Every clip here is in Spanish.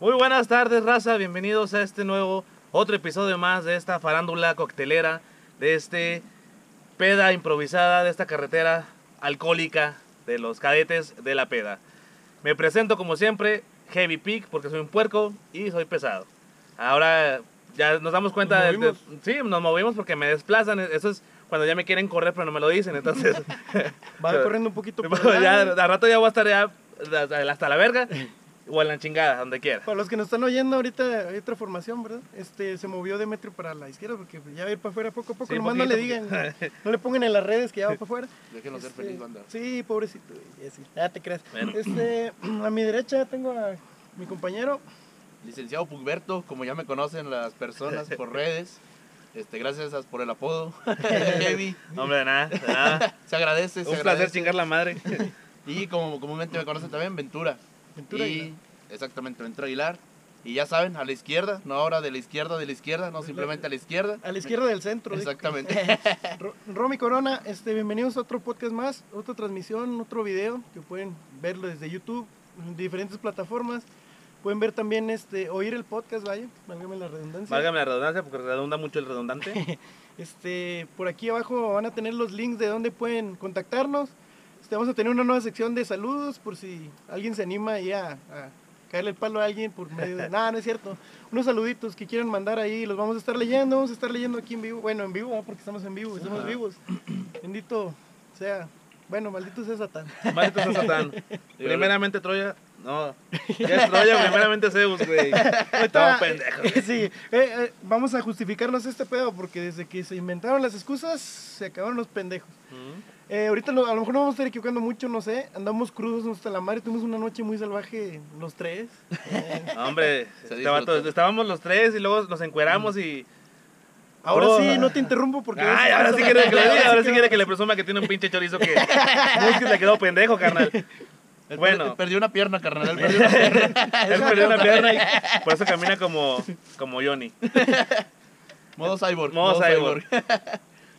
Muy buenas tardes, raza. Bienvenidos a este nuevo, otro episodio más de esta farándula coctelera, de este peda improvisada, de esta carretera alcohólica de los cadetes de la peda. Me presento como siempre, Heavy Peak, porque soy un puerco y soy pesado. Ahora ya nos damos cuenta ¿Nos de, de-? Sí, nos movimos porque me desplazan. Eso es cuando ya me quieren correr, pero no me lo dicen. Entonces, Va corriendo un poquito por ya, al rato ya voy a estar ya hasta la verga o en la chingada, donde quiera. Para los que nos están oyendo ahorita hay otra formación, ¿verdad? Este se movió Demetrio para la izquierda porque ya va a ir para afuera poco a poco. Sí, Nomás no le digan, no le pongan en las redes que ya va para afuera. Déjenlo ser Este, feliz, banda. Sí, pobrecito. sí, Ya te creas. Bueno. Este, a mi derecha tengo a mi compañero. Licenciado Pugberto, como ya me conocen las personas por redes. Este, gracias por el apodo. Heavy. Hombre, de nada, de nada. Se agradece, se Un placer agradece. chingar la madre. Y como comúnmente me conocen también, Ventura. Ventura y, Aguilar. Exactamente, Ventura Aguilar. Y ya saben, a la izquierda, no ahora de la izquierda, de la izquierda, no simplemente a la izquierda. A la izquierda del centro. Exactamente. Ro- Romy Corona, este, bienvenidos a otro podcast más, otra transmisión, otro video que pueden verlo desde YouTube, en diferentes plataformas. Pueden ver también, este, oír el podcast, vaya, válgame la redundancia. Válgame la redundancia porque redunda mucho el redundante. Este, por aquí abajo van a tener los links de donde pueden contactarnos. Este, vamos a tener una nueva sección de saludos por si alguien se anima ahí a, a caerle el palo a alguien por medio de... Nada, no es cierto. Unos saluditos que quieran mandar ahí, los vamos a estar leyendo, vamos a estar leyendo aquí en vivo. Bueno, en vivo, porque estamos en vivo, estamos Ajá. vivos. Bendito sea, bueno, maldito sea Satán. Maldito sea Satán. Primeramente Troya. No. Ya es Troya, primeramente Zeus, güey. Estamos pendejos. Sí, eh, eh, vamos a justificarnos este pedo porque desde que se inventaron las excusas se acabaron los pendejos. Eh, ahorita lo- a lo mejor no vamos a estar equivocando mucho, no sé. Andamos crudos hasta la madre. Tuvimos una noche muy salvaje los tres. Eh, Hombre, vato- disfrutó. estábamos los tres y luego nos encueramos y. ahora Oh. sí, no te interrumpo porque... Ay, ahora sí quiere que le diga, ahora sí quiere que le presuma que tiene un pinche chorizo que. No es que le quedó pendejo, carnal. Él Bueno. per- perdió una pierna, carnal. Él perdió una pierna. Él perdió una pierna y por eso camina como, como Johnny. Modo cyborg. Modo cyborg.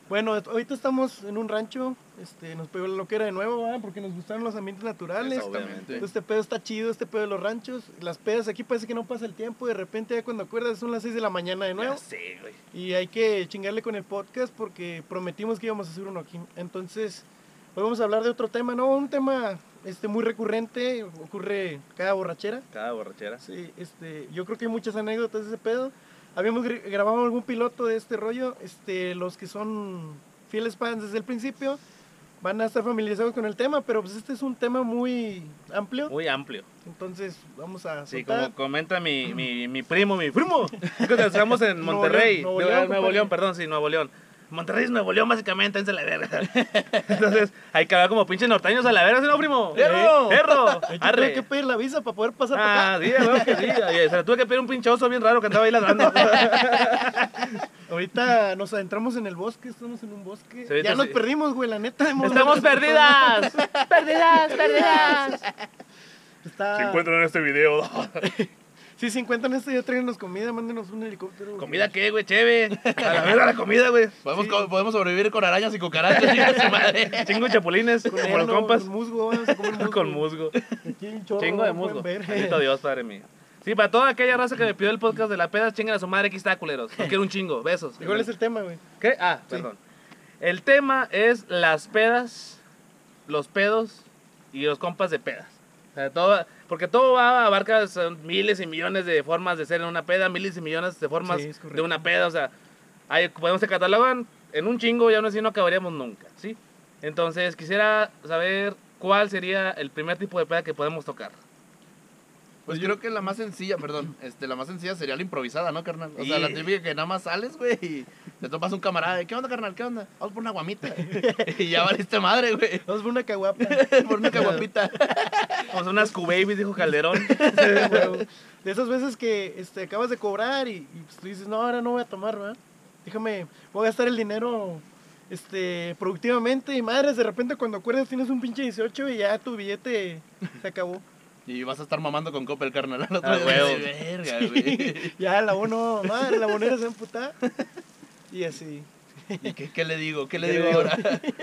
Bueno, ahorita estamos en un rancho. Este, nos pegó la loquera de nuevo, ¿verdad? Porque nos gustaron los ambientes naturales. Exactamente. Este pedo está chido, este pedo de los ranchos. Las pedas aquí parece que no pasa el tiempo. De repente, ya cuando acuerdas, son las 6 de la mañana de nuevo. Sí, güey. Y hay que chingarle con el podcast porque prometimos que íbamos a hacer uno aquí. Entonces, hoy vamos a hablar de otro tema, ¿no? Un tema este, muy recurrente, ocurre cada borrachera. Cada borrachera. Sí, este, yo creo que hay muchas anécdotas de ese pedo. Habíamos gr- grabado algún piloto de este rollo. Este, los que son fieles fans desde el principio van a estar familiarizados con el tema, pero pues este es un tema muy amplio. Muy amplio. Entonces, vamos a Sí, soltar. como comenta mi, mi, mi primo, mi primo. Que Estamos en Nuevo Monterrey. León, Nuevo. León, perdón, sí, Nuevo León. Monterrey es Nuevo León, básicamente, en la verga. Entonces, hay que hablar como pinches norteños a la verga, ¿sí no, primo? ¡Perro! ¡Perro! Tuve que pedir la visa para poder pasar para Ah, acá. sí, güey, que sí. Oye, se la tuve que pedir un pinche oso bien raro que andaba ahí ladrando. Ahorita nos adentramos en el bosque, estamos en un bosque. Sí, ya nos sí. perdimos, güey, la neta. hemos- ¡Estamos perdidas! ¡Perdidas, perdidas! Está... en este video. Si se encuentran esto, ya tráiganos comida, mándenos un helicóptero. güey. ¿Comida qué, güey? Cheve. A la verga la comida, güey. Podemos, co- podemos sobrevivir con arañas y cucarachas. madre. Chingo de chapulines, Con como los compas. Con musgo, vamos a comer musgo. Con musgo. Chingo de musgo. Bendito Dios, padre mío. Sí, para toda aquella raza que me pidió el podcast de la peda, chingan a su madre, aquí está, culeros. No quiero un chingo. Besos. ¿Cuál es el tema, güey? ¿Qué? Ah, Sí. perdón. El tema es las pedas, los pedos y los compas de pedas. O sea, todo, porque todo va, abarca son miles y millones de formas de ser en una peda, miles y millones de formas Sí, de una peda. O sea, hay, podemos se catalogan en un chingo y aún así no acabaríamos nunca, ¿sí? Entonces, quisiera saber cuál sería el primer tipo de peda que podemos tocar. Pues creo que la más sencilla, perdón, este, la más sencilla sería la improvisada, ¿no, carnal? O sea, la típica que nada más sales, güey, y te topas un camarada, ¿qué onda, carnal? ¿Qué onda? Vamos por una guamita. y ya valiste madre, güey. Vamos por una caguapa. por una caguapita. Vamos a unas Q-Babies, dijo Calderón. De esas veces que este, acabas de cobrar y, y, pues, tú dices, no, ahora no voy a tomar, ¿verdad? Déjame, voy a gastar el dinero este, productivamente y madres, de repente cuando acuerdas tienes un pinche 18 y ya tu billete se acabó. Y vas a estar mamando con Coppel, carnal. al otro Ah, verga, güey. ya la uno, madre, la moneda se emputa. Y así. ¿Y qué, qué le digo? ¿Qué le ¿Qué digo ahora?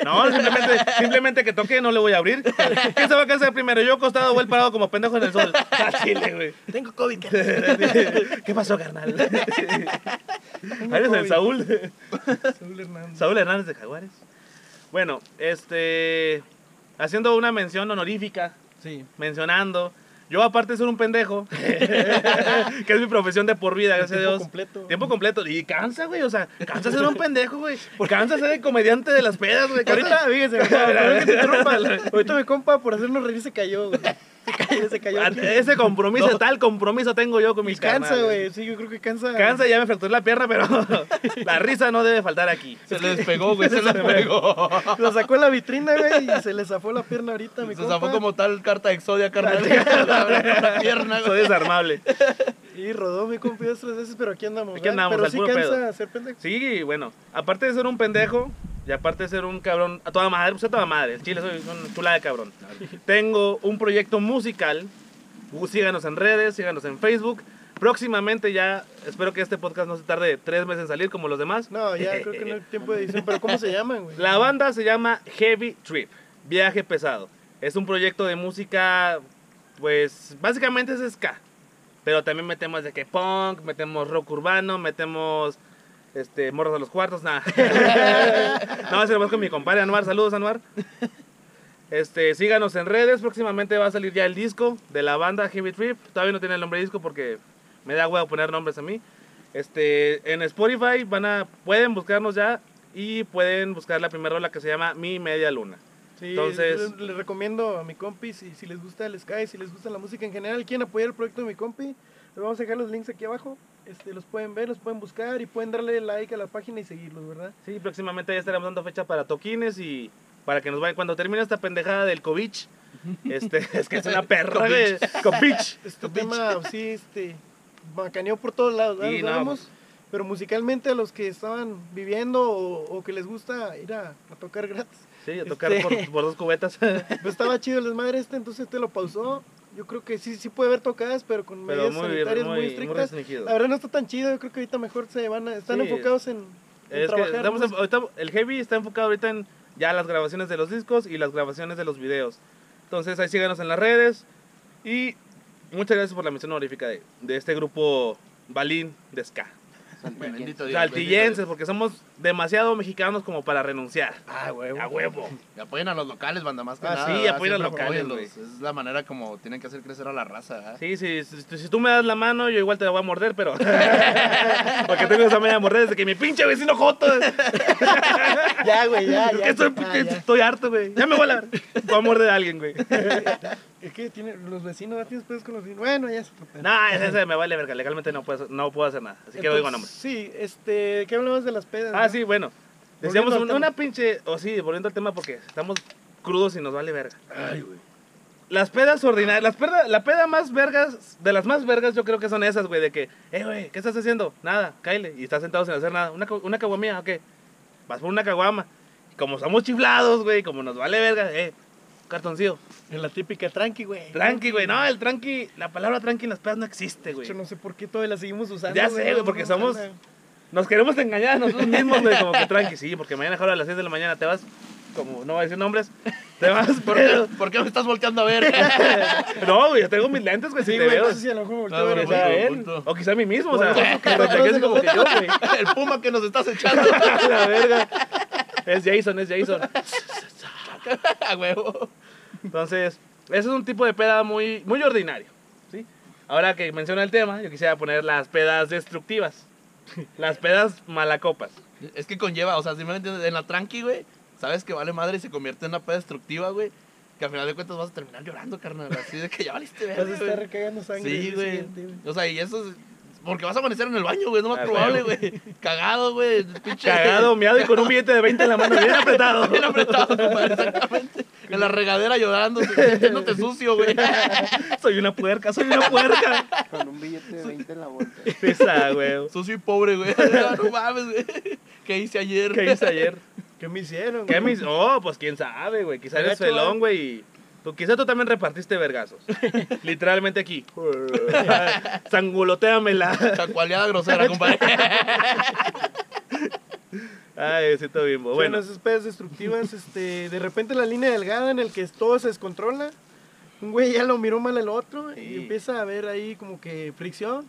No, simplemente, simplemente que toque, no le voy a abrir. ¿Quién se va a casar primero? Yo acostado o él parado como pendejo en el sol. Ah, chile, güey. Tengo COVID. ¿Qué pasó, carnal? ¿Eres el Saúl? Saúl Hernández. Saúl Hernández de Jaguares. Bueno, este. Haciendo una mención honorífica, Sí. mencionando. Yo, aparte de ser un pendejo, que es mi profesión de por vida, gracias a Tiempo Dios. completo. Tiempo completo. Y cansa, güey. O sea, cansa ser un pendejo, güey. Cansa ser el comediante de las pedas, güey. Ahorita, fíjese. Ahorita mi compa por hacernos reír se cayó, güey. Se cayó, se cayó. aquí. Ese compromiso, No. tal compromiso tengo yo con Y mis cansa, carnales. güey. Sí, yo creo que cansa. Cansa, ya me fracturé la pierna, pero la risa no debe faltar aquí. Se le despegó, güey, se le despegó. Lo sacó en la vitrina, güey, y se le zafó la pierna ahorita, mi Se compa. zafó como tal carta de Exodia, carnal. La pierna, Soy güey. desarmable. Y rodó mi compa dos, tres veces, pero aquí andamos. Aquí andamos, Pero al sí puro pedo. ser pendejo. Sí, bueno, aparte de ser un pendejo y aparte de ser un cabrón, a toda madre, pues a toda madre, el chile soy un chula de cabrón. Tengo un proyecto musical, Uh, síganos en redes, síganos en Facebook. Próximamente ya, espero que este podcast no se tarde tres meses en salir como los demás. No, ya creo que no hay tiempo de edición. Pero ¿cómo se llaman, güey? La banda se llama Heavy Trip, Viaje Pesado. Es un proyecto de música, pues básicamente es ska. Pero también metemos de que punk, metemos rock urbano, metemos este morros de los cuartos, nada. no, eso más con mi compadre Anuar. Saludos, Anuar. Este, síganos en redes, próximamente va a salir ya el disco de la banda Heavy Trip. Todavía no tiene el nombre de disco porque me da huevo poner nombres a mí. Este, en Spotify van a pueden buscarnos ya y pueden buscar la primera rola que se llama Mi Media Luna. Sí, Entonces- les, recomiendo a mi compi, si, si les gusta el Sky, si les gusta la música en general, quieren apoyar el proyecto de mi compi, les vamos a dejar los links aquí abajo. Este, los pueden ver, los pueden buscar y pueden darle like a la página y seguirlos, ¿verdad? Sí, próximamente ya estaremos dando fecha para toquines y para que nos vayan cuando termine esta pendejada del COVID. Este, es que es una perra, güey. COVID. Este tema, sí, este, macaneó por todos lados, ¿verdad? Sí, no, pues. pero musicalmente a los que estaban viviendo o, o que les gusta ir a, a tocar gratis, Sí, a tocar Este- por, por dos cubetas. pues estaba chido el desmadre este, entonces este lo pausó. Yo creo que sí, sí puede haber tocadas, pero con Pero medidas muy, sanitarias muy, muy, muy estrictas. restringido. La verdad no está tan chido, yo creo que ahorita mejor se van a, están Sí. enfocados en, en Es que trabajar. el heavy está enfocado ahorita en ya las grabaciones de los discos y las grabaciones de los videos. Entonces ahí síganos en las redes y muchas gracias por la mención honorífica de, de este grupo Balín de Ska. Bendito Dios. Saltillenses, porque somos demasiado mexicanos como para renunciar. Ah, huevo. A huevo. Y apoyen a los locales, banda, más que Ah, nada. sí, apoyen a los locales. Es la manera como tienen que hacer crecer a la raza. Sí, sí, si, tú me das la mano, yo igual te la voy a morder, pero. porque tengo esa media morder desde que mi pinche vecino Joto. Ya, güey, ya, estoy, ya. estoy harto, güey. Ya me voy a la. Voy a morder a alguien, güey. Es que tiene, los vecinos, ¿verdad? tienes pedos con los vecinos. Bueno, ya pedo. No, ese, ese me vale verga. Legalmente no puedo, no puedo hacer nada. Así que no digo nombres. Sí, este, ¿qué hablamos de las pedas? Ah, no? sí, bueno. Decíamos una, pinche. O sí, volviendo al tema porque estamos crudos y nos vale verga. Ay, güey. Las pedas ordinarias, las peda, la peda más vergas, de las más vergas yo creo que son esas, güey, de que, eh, güey, ¿qué estás haciendo? Nada, cáile, y estás sentado sin hacer nada. ¿Una, una caguamía o qué? Vas por una caguama. Como somos chiflados, güey, como nos vale verga, eh, cartoncillo. En la típica tranqui, güey. Tranqui, güey, no, el tranqui, la palabra tranqui en las pedas no existe, güey. Yo no sé por qué todavía la seguimos usando. Ya sé, güey, porque no, somos- no. Nos queremos engañar a nosotros mismos, güey, como que tranqui, sí, porque mañana a las 6 de la mañana te vas, como no voy a decir nombres, te vas, ¿Por pero... qué, ¿Por qué me estás volteando a ver? No, güey, yo tengo mis lentes, güey, Sí, güey, veo. no sé si a lo mejor me volteó No, a ver no, esa Quizá punto, él, punto. o quizá a mí mismo, o sea, Bueno, que refleje así como que yo, güey. El puma que nos estás echando. La verga. Es Jason, es Jason. A huevo. Entonces, ese es un tipo de peda muy, muy ordinario. ¿sí? Ahora que menciona el tema, yo quisiera poner las pedas destructivas. Las pedas malacopas. Es que conlleva, o sea, simplemente en la tranqui, güey, sabes que vale madre y se convierte en una peda destructiva, güey. Que al final de cuentas vas a terminar llorando, carnal. Así de que ya valiste Vas verga, a estar recagando sangre. Sí, güey. O sea, y eso es. Porque vas a amanecer en el baño, güey, lo más Ah, probable, güey. Cagado, güey. pinche- Cagado, miado y con un billete de 20 en la mano, bien apretado. Bien apretado, compadre, exactamente. En la regadera llorando, sintiéndote sucio, güey. Soy una puerca, soy una puerca. Con un billete de 20 en la bolsa. Esa, güey. Sucio y pobre, güey. No mames, güey. ¿Qué hice ayer? ¿Qué hice ayer? ¿Qué me hicieron? ¿Qué me Oh, pues quién sabe, güey. Quizá eres felón, güey. y Tú, quizá tú también repartiste vergazos. Literalmente aquí. Sanguloteamela. Chacualeada grosera, compadre. Ay, siento bimbo. Bueno, Bueno, esas pedas destructivas, este, de repente la línea delgada en el que todo se descontrola. Un güey ya lo miró mal al otro y Sí. empieza a haber ahí como que fricción.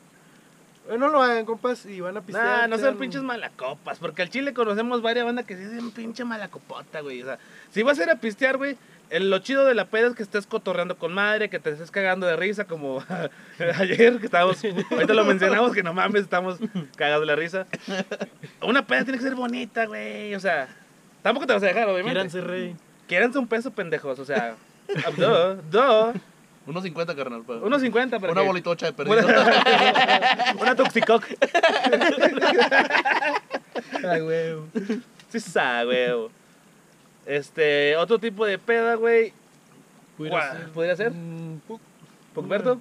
Eh, No lo hagan, compas, y van a pistear. nah, no sean sean- pinches malacopas, porque al chile conocemos varias bandas que sí son pinche malacopota, güey. O sea, si vas a ir a pistear, güey, el- lo chido de la peda es que estés cotorreando con madre, que te estés cagando de risa, como ayer que estábamos, ahorita lo mencionamos, que no mames, estamos cagados de la risa. Una peda tiene que ser bonita, güey, o sea, tampoco te vas a dejar, obviamente. Quieranse rey. Quiéranse un peso, pendejos, o sea, do, do, Unos 50, carnal. pa. unos 50 para Una que- bolitocha de perdido. Una toxicoc. Ay, güey. Sí, sa, güey. Este, otro tipo de peda, güey. ¿Cuál? ¿Podría ser? Mm, pu- ¿Pocberto?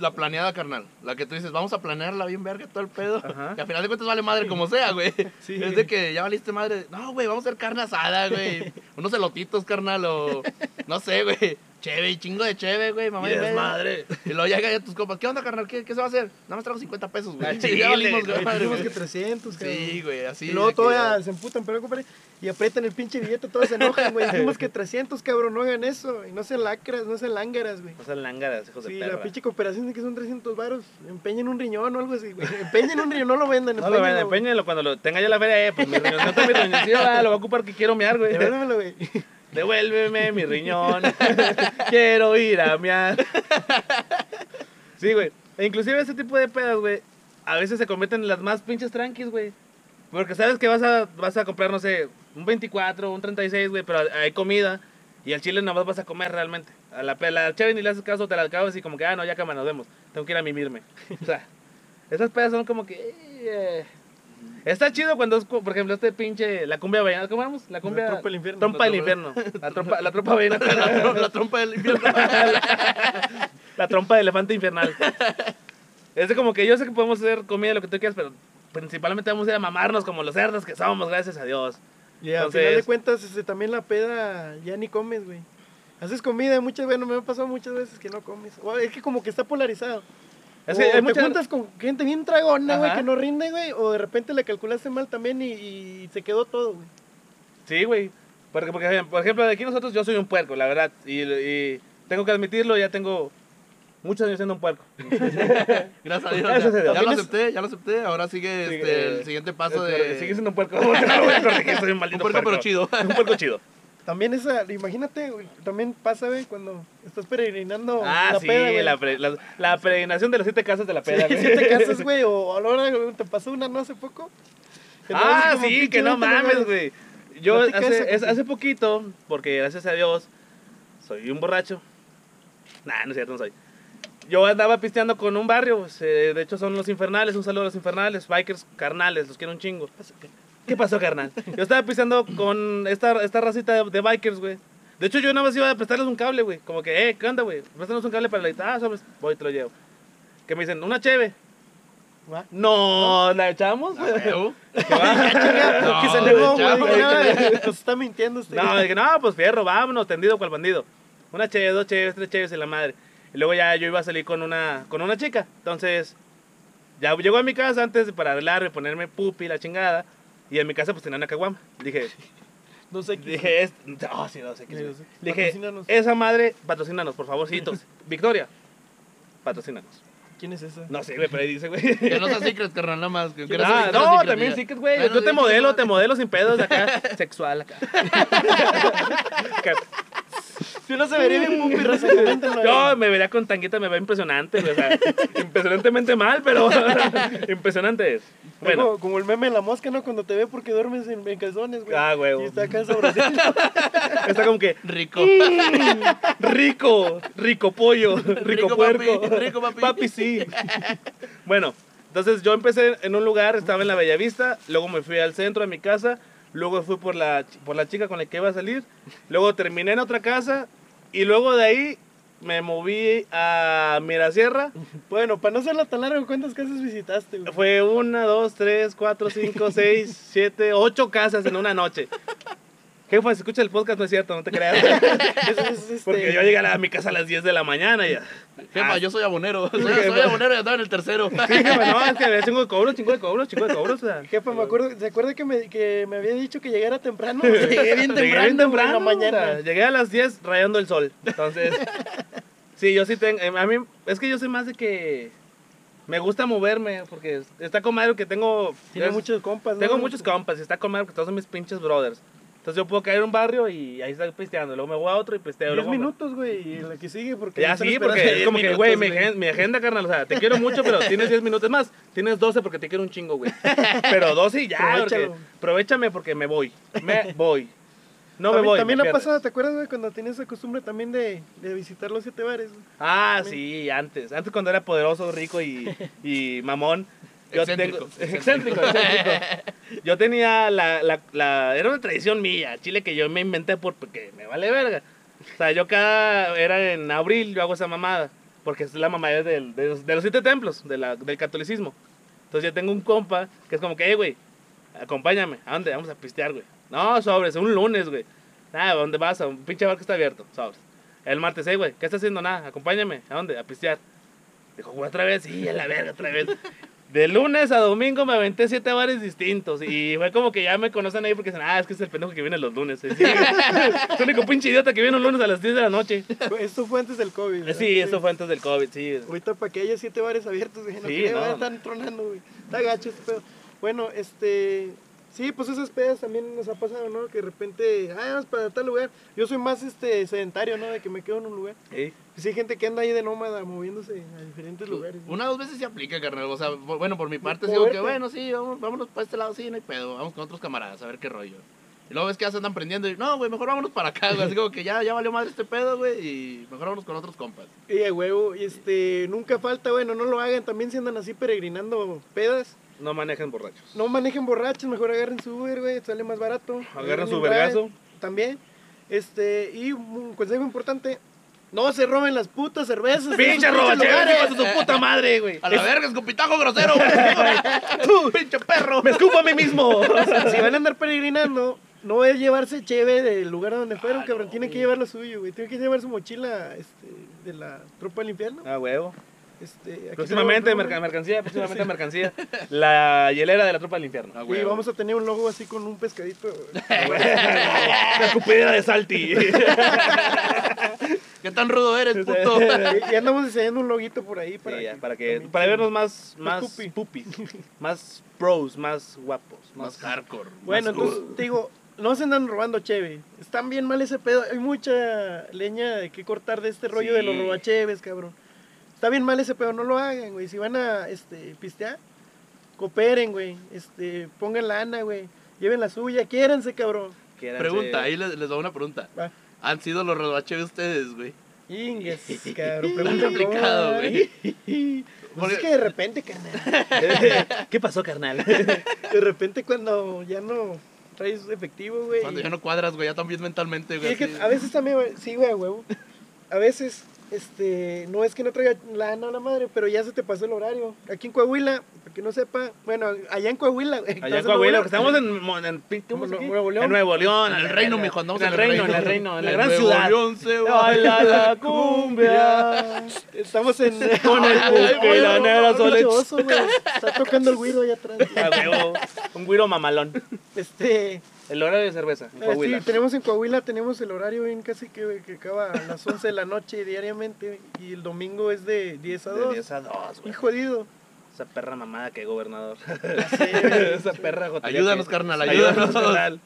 La planeada, carnal. La que tú dices, vamos a planearla bien verga todo el pedo. Ajá. Que al final de cuentas vale madre como sea, güey. Sí. Es de que ya valiste madre. No, güey, vamos a hacer carne asada, güey. Unos elotitos, carnal, o no sé, güey. Cheve y chingo de cheve, güey, mamá. Y desmadre. Y luego llega ya tus compas. ¿Qué onda, carnal? ¿Qué, qué se va a hacer? Nada más traigo 50 pesos, güey. Ah, Y chile, ya valimos, güey. madre, Dijimos güey. que 300, cabrón. Sí, güey, así. y luego que todavía ya- se emputan, pero compadre, y aprietan el pinche billete, todos se enojan, güey. Dijimos que 300, cabrón, no hagan eso. Y no se lacras, no se lángaras, güey. No sean lángaras, hijos Sí, de la perra. pinche cooperación de que son 300 varos. Empeñen un riñón o algo así, güey. Empeñen un riñón, no lo vendan. No lo ven, empeñenlo, güey. cuando lo tenga ya la feria, eh, pues mi riñón, no mi riñoncillo, ah, lo voy a ocupar que quiero mear, güey. Güey. Devuélveme mi riñón. Quiero ir a mear. Sí, güey. E inclusive ese tipo de pedas, güey, a veces se convierten en las más pinches tranquis, güey. Porque sabes que vas a, vas a comprar, no sé, un 24, un 36, güey, pero hay comida. Y al chile nada más vas a comer realmente. A la, la chévere ni le haces caso, te la acabas y como que, ah, no, ya cama, nos vemos. Tengo que ir a mimirme. O sea, esas pedas son como que... eh, Está chido cuando es, por ejemplo, este pinche, la cumbia vallenata, ¿cómo vamos? La cumbia... trompa del infierno. Trompa del infierno. La trompa, la trompa vallenata. La, la trompa del infierno. La trompa de elefante infernal. Es de como que yo sé que podemos hacer comida, lo que tú quieras, pero principalmente vamos a ir a mamarnos como los cerdos que somos, gracias a Dios. Y al Entonces- final de cuentas, este, también la peda ya ni comes, güey. Haces comida, muchas veces, me ha pasado muchas veces que no comes. O es que como que está polarizado. Es o que hay te mucha- juntas con gente bien tragona, güey, que no rinde, güey. O de repente le calculaste mal también y, y se quedó todo, güey. Sí, güey. Porque, porque, por ejemplo, de aquí nosotros yo soy un puerco, la verdad. Y, y tengo que admitirlo, ya tengo muchos años siendo un puerco. Gracias a Dios. Gracias ya, a Dios. ya lo ¿Tienes- acepté, ya lo acepté. Ahora sigue este, eh, el siguiente paso Este, de. Sigue siendo un puerco. No lo voy a corregir, soy un un puerco, pero puerco. chido. Un puerco chido. También esa, imagínate, güey, también pasa, güey, cuando estás peregrinando Ah, la sí, peda, güey. la, pre- la, la peregrinación de las siete casas de la peda. Sí, güey. si te casas, güey, o a la hora, güey, te pasó una no hace poco. Ah, sí, que no mames, güey. Yo hace, es- hace poquito, porque gracias a Dios soy un borracho. Nah, no es cierto, no soy. Yo andaba pisteando con un barrio, pues, eh, de hecho son los infernales, un saludo a los infernales, bikers carnales, los quiero un chingo. ¿Qué pasó, carnal? Yo estaba pisteando con esta, esta racita de, de bikers, güey. De hecho, yo nada más iba a prestarles un cable, güey. Como que, eh, ¿qué onda, güey? Préstanos un cable para la guitarra. Ah, sobres, voy, te lo llevo. Que me dicen, una cheve. Va. No, ¿la echamos? Ah, huevo. Chinga, No, que se negó, güey. güey, dije, "No, Nos está mintiendo este. No, dije, no, pues fierro, vámonos, tendido cual bandido. Una cheve, dos cheves, tres cheves y la madre. Y luego ya yo iba a salir con una, con una chica. Entonces, ya llegó a mi casa antes de para arreglarme, ponerme pupi, la chingada. Y en mi casa pues tenía una caguama. Dije, No sé qué. dije, es, oh, sí, no sé qué. Sí, sí. Dije, Patrocínanos. esa madre, patrocínanos, por favorcitos. Victoria, patrocínanos. ¿Quién es esa? No sé, güey, pero ahí dice, güey. Que no sea secret, carnal, nada más. Que, que Ah, que sea no, secret, también que, güey. Yo te modelo, te modelo sin pedos acá. Sexual acá. Si uno se vería bien ahí. Yo me vería con tanguita, me ve impresionante, güey, o sea, impresionantemente mal, pero impresionante es. Bueno, Como, como el meme de la mosca, ¿no? Cuando te ve porque duermes en, en calzones, güey. Ah, huevo. Y está acá sabrosito. está como que Rico. rico, rico pollo, rico, Rico, puerco. papi, rico, papi. sí. Bueno, entonces yo empecé en un lugar, estaba en la Bellavista, luego me fui al centro, a mi casa, luego fui por la, por la chica con la que iba a salir, luego terminé en otra casa y luego de ahí me moví a Mirasierra. bueno, para no hacerla tan larga, ¿cuántas casas visitaste, güey? Fue una, dos, tres, cuatro, cinco, seis, siete, ocho casas en una noche. Jefa, si escucha el podcast, no es cierto, no te creas. Es- es, este, Porque yo llegué a, la- a mi casa a las 10 de la mañana y ya. Jefa, Ah, yo soy abonero. Soy, soy abonero y andaba en el tercero. Sí, jefa, no, es que chingo de cobros, chingo de cobros, chingo de cobros. O sea. Jefa, me acuerdo, ¿se acuerda que me, que me había dicho que llegara temprano? Llegué bien temprano, Llegué bien en temprano, o mañana. sea, llegué a las 10 rayando el sol. Entonces, sí, yo sí tengo. eh, A mí, es que yo soy más de que. Me gusta moverme, porque está con madre que tengo. Tiene es- muchos compas, ¿no? Tengo muchos compas y está con madre que todos son mis pinches brothers. Entonces yo puedo caer en un barrio y ahí estoy pisteando. Luego me voy a otro y pisteo. 10 luego minutos, güey, y la que sigue, porque Ya sí, porque es 10 como que, minutos, güey, mi, agen- mi agenda, carnal, o sea, te quiero mucho, pero tienes 10 minutos. Es más, tienes 12 porque te quiero un chingo, güey. Pero 12 y ya, porque, aprovechame porque me voy. Me voy. No me voy. También me ha pierdes. pasado, ¿te acuerdas, güey, cuando tenías esa costumbre también de, de visitar los siete bares? güey? Ah, sí, antes. Antes cuando era poderoso, rico y, y mamón. Yo Excéntrico, tengo- excéntrico, excéntrico. Yo tenía la, la, la- Era una tradición mía, chile, que yo me inventé por, porque me vale verga. O sea, yo cada... Era en abril, yo hago esa mamada. Porque es la mamada del- de, los, de los siete templos, de la, del catolicismo. Entonces yo tengo un compa que es como que, hey, güey, acompáñame. ¿A dónde? Vamos a pistear, güey. No, sobres, un lunes, güey. Nada, ¿a dónde vas? A un pinche bar que está abierto, sobres. El martes, hey, güey, ¿qué estás haciendo? Nada, acompáñame. ¿A dónde? A pistear. Dijo, güey, otra vez, sí, a la verga, otra vez. De lunes a domingo me aventé siete bares distintos. Y fue como que ya me conocen ahí porque dicen, ah, es que es el pendejo que viene los lunes. Es el único pinche idiota que viene un lunes a las 10 de la noche. Esto fue antes del COVID. ¿verdad? Sí, eso fue antes del COVID, sí. Ahorita para que haya siete bares abiertos, güey. No Sí, no. ya están tronando, güey. Está gacho este pedo. Bueno, este. Sí, pues esas pedas también nos ha pasado, ¿no? Que de repente, ah, vamos para tal lugar. Yo soy más este sedentario, ¿no? De que me quedo en un lugar. Sí. Pues hay gente que anda ahí de nómada moviéndose a diferentes lugares. ¿no? Una o dos veces se aplica, carnal. O sea, bu- bueno, por mi parte, digo que bueno, sí, vamos, vámonos para este lado, sí, no hay pedo. Vamos con otros camaradas a ver qué rollo. Y luego ves que ya se andan prendiendo y no, güey, mejor vámonos para acá, güey. Así como que ya, ya valió madre este pedo, güey, y mejor vámonos con otros compas. Y a huevo, y este, nunca falta, bueno, no lo hagan. También si andan así peregrinando pedas. No manejen borrachos. No manejen borrachos, mejor agarren su Uber, güey, sale más barato. Agarren su vergazo. También. Este, y un consejo importante, no se roben las putas cervezas. ¡Pinche esos robachero, lugares. hijo de su puta madre, güey! A la verga, escupitajo grosero, güey. ¡Tú, pinche perro! ¡Me escupo a mí mismo! Si van a andar peregrinando, no es llevarse cheve del lugar a donde fueron, cabrón. Tienen que llevar lo suyo, güey. Tienen que llevar su mochila este, de la tropa del infierno. Ah, huevo. Este, aquí Próximamente, mercancía, próximamente mercancía. La hielera de la tropa del infierno. Ah, vamos a tener un logo así con un pescadito. La escupidera de Salty. ¿Qué tan rudo eres, puto? y, y andamos diseñando un loguito por ahí para, Sí, ya, que para que para vernos más Más más pupi. pupis, más pros, más guapos, Más más hardcore. Bueno, más- entonces te digo, no se andan robando cheve. Están bien mal ese pedo. Hay mucha leña de que cortar de este rollo de los robacheves, cabrón. Está bien mal ese pedo, no lo hagan, güey. Si van a este, pistear, cooperen, güey. Este, pongan lana, güey. Lleven la suya, quiéranse, cabrón. Pregunta, ahí les, les doy una pregunta. Va. ¿Han sido los rodache de ustedes, güey? Ingues, cabrón. Tan Pregunta complicado, güey. Pues es que de repente, carnal. ¿Qué pasó, carnal? De repente cuando ya no traes efectivo, güey. Cuando ya no cuadras, güey, ya también mentalmente, güey. es que así. a veces también, güey, sí, güey, a huevo. A veces, este, no es que no traiga lana a la madre, pero ya se te pasó el horario. Aquí en Coahuila, para que no sepa, bueno, allá en Coahuila, güey. Allá en Coahuila, porque estamos en, en, ¿cómo Como se dice? Nuevo León. En Nuevo León. En el reino, mijo, andamos en el reino, en el reino, en la gran Nuevo ciudad. León se. Baila la cumbia. Estamos en... Con el pupi, güey, la negra. Está tocando el güiro allá atrás. Un güiro mamalón. Este, El horario de cerveza en eh, Coahuila. sí, tenemos en Coahuila, tenemos el horario bien casi que, que acaba a las 11 de la noche diariamente y el domingo es de 10 a De 2. 10 a 2, güey. Y jodido. Esa perra mamada que gobernador. Sí, Esa perra jotería Ayúdanos, que- carnal, Ayúdanos, ayúdanos. carnal.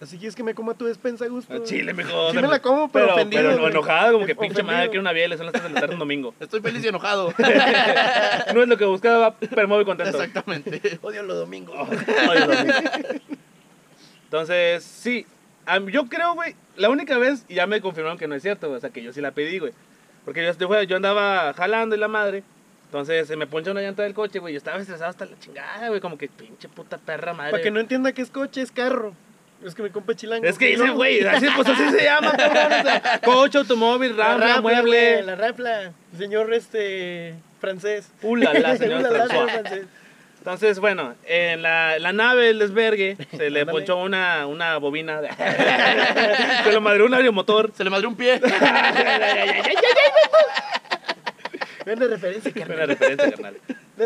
Así que es que me coma tu despensa a gusto. A Chile, mijo. Sí me la como, pero ofendido, Pero güey. enojado, como que pinche Ofendido. madre quiere una biela, son las 3 de la tarde un domingo. Estoy feliz y enojado. No es lo que buscaba, pero muy contento. Exactamente. Odio los domingos. Oye, domingo. Entonces, sí. Yo creo, güey, la única vez, y ya me confirmaron que no es cierto, güey, o sea, que yo sí la pedí, güey. Porque yo, yo, yo andaba jalando y la madre. Entonces se me poncha una llanta del coche, güey. Yo estaba estresado hasta la chingada, güey. Como que pinche puta perra madre. Para que no entienda que es coche, es carro. Es que me compa chilango. Es que dice, güey, así, pues así se llama, cabrón. O sea, coche, automóvil, La rambla, rapla, mueble. güey, La rapla. Señor este francés. Ulala, señor François. señor francés. Entonces, bueno, en la, la nave del desvergue se le Ándale. ponchó una, una bobina. se le madrió un aeromotor. Se le madrió un pie. Ven de referencia, carnal. una referencia, carnal.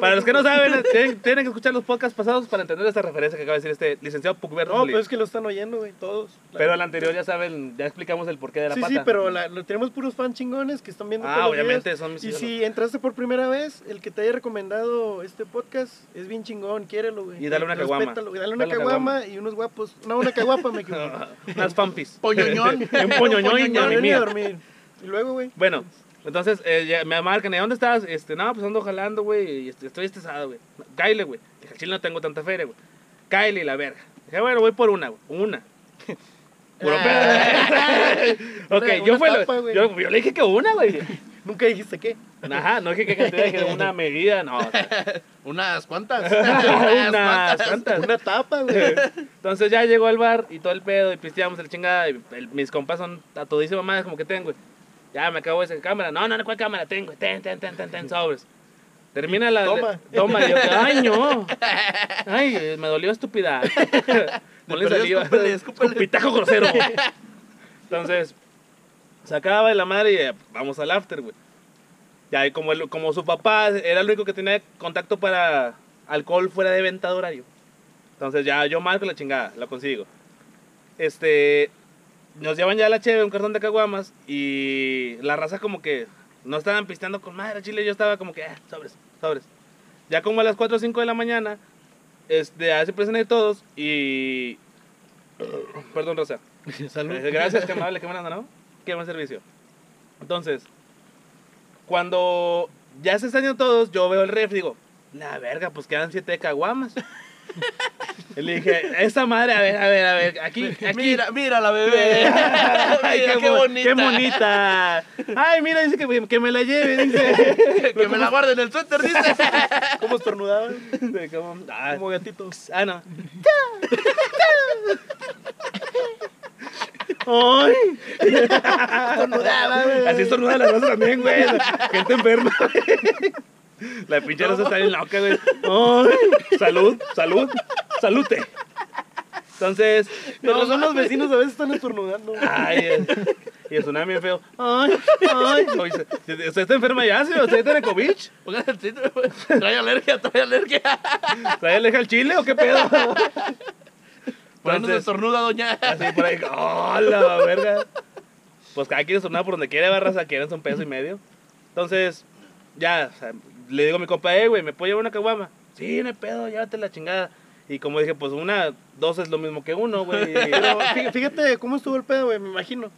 Para los que no saben, tienen, tienen que escuchar los podcasts pasados para entender esta referencia que acaba de decir este licenciado Pucberto. No, pues es que lo están oyendo, güey, todos. Pero el anterior ya saben, ya explicamos el porqué de la sí, pata. sí, pero la- lo, tenemos puros fans chingones que están viendo Ah, todos los obviamente, videos. son mis Y si entraste por primera vez, el que te haya recomendado este podcast es bien chingón, quiérelo, güey. Y dale una caguama. Dale una Dale una caguama y unos guapos. No, una caguapa me equivoco. Unas pampis. Poñoñón. Un poñoñón y a dormir. Y luego, güey. Bueno, entonces eh, ya me marcan, ¿y dónde estás? Este, no, pues ando jalando, güey, y este, estoy estresado, güey. Cáile, güey. Dije, al chile no tengo tanta feria, güey. Cáile, la verga. Dije, bueno, voy por una, güey. Una. Puro pedo. ok, yo, fue tapa, yo, yo le dije que una, güey. Nunca dijiste qué. Ajá, no dije que cantidad, dije una medida, no. Unas cuantas. Unas cuantas. Una tapa, güey. Entonces ya llegó al bar y todo el pedo y pisteamos el chingada. Y el- mis compas son a todísima madre como que tengo, güey. Ya me acabo esa cámara. No, no, no, ¿cuál cámara tengo? Ten, ten, ten, ten, ten, sobres. Termina la. Toma. Toma. Y yo, ay, no. Ay, me dolió estúpida. Ponle saliva. escúpele. Escupitajo grosero. Entonces, se acaba de la madre y eh, vamos al after, güey. Ya, y como, el- como su papá era el único que tenía contacto para alcohol fuera de venta de horario. Entonces ya yo marco la chingada, la consigo. Este, nos llevan ya la cheve, un cartón de caguamas y la raza como que no estaban pisteando con madre chile, yo estaba como que, ah, sobres, sobres. Ya como a las 4 o 5 de la mañana, este, ya se todos y... Perdón, Rosa. Salud. Eh, Gracias, qué amable, qué buena, ¿no? Qué buen servicio. Entonces, cuando ya se están todos, yo veo el ref y digo, la verga, pues quedan siete caguamas. le dije, esta madre, a ver, a ver, a ver, aquí, aquí. Mira, mira la bebé. Ay, Mira, qué bo- bonita. Qué bonita. Ay, mira, dice que, me- que me la lleve, dice. Que me la guarde en el suéter, dice. ¿Cómo estornudaban? Sí, como, ah, Como gatitos. ah, no. ¡Ay! Estornudaba, güey. Así estornuda la raza también, güey. Gente enferma. La pinche raza está bien loca, güey. ¡Ay! Salud, salud, salute. Entonces, Pero son los vecinos a veces están estornudando. ay, y el tsunami bien feo. Ay, ay. ¿Usted está enferma ya? ¿Sí? ¿Usted tiene COVID? Póngale el título. Trae alergia, trae alergia. ¿Trae aleja al chile o qué pedo? Nos Entonces- estornuda, doña. Así por ahí, ¡oh, la verga! Pues cada quien estornuda por donde quiere, barras, a quieren un peso y medio. Entonces, ya, o sea, le digo a mi compa, eh, güey, ¿me puedo llevar una caguama? Sí, no hay pedo, llévate la chingada. Y como dije, pues una, dos es lo mismo que uno, güey. Fíjate cómo estuvo el pedo, güey, me imagino.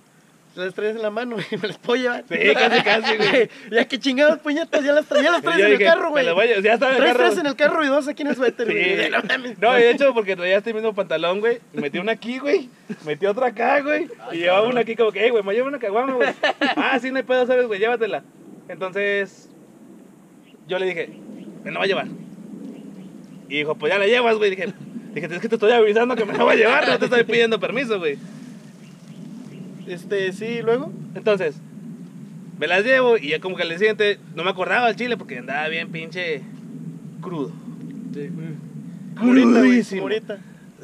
Las traes en la mano, güey, me las puedo llevar. Sí, casi, casi, güey. Ya que chingados puñetas, ya las traes, ya las traes en el carro, güey. ya estaba en el carro. tres en el carro y dos aquí en el suéter, Sí. güey. No de hecho, porque traía este mismo pantalón, güey. Metí una aquí, güey. Metí otra acá, güey. Y llevaba una aquí como que, eh, güey, me llevo una caguama, güey. Ah, sí, no hay pedo, sabes, güey, llévatela. Entonces, yo le dije, me la va a llevar. Y dijo, pues ya la llevas, güey. Dije, dije, es que te estoy avisando que me la voy a llevar, no te estoy pidiendo permiso, güey. Este, sí, luego. Entonces, me las llevo y ya como que al día siguiente no me acordaba del chile porque andaba bien pinche crudo. Güey. Crudísimo.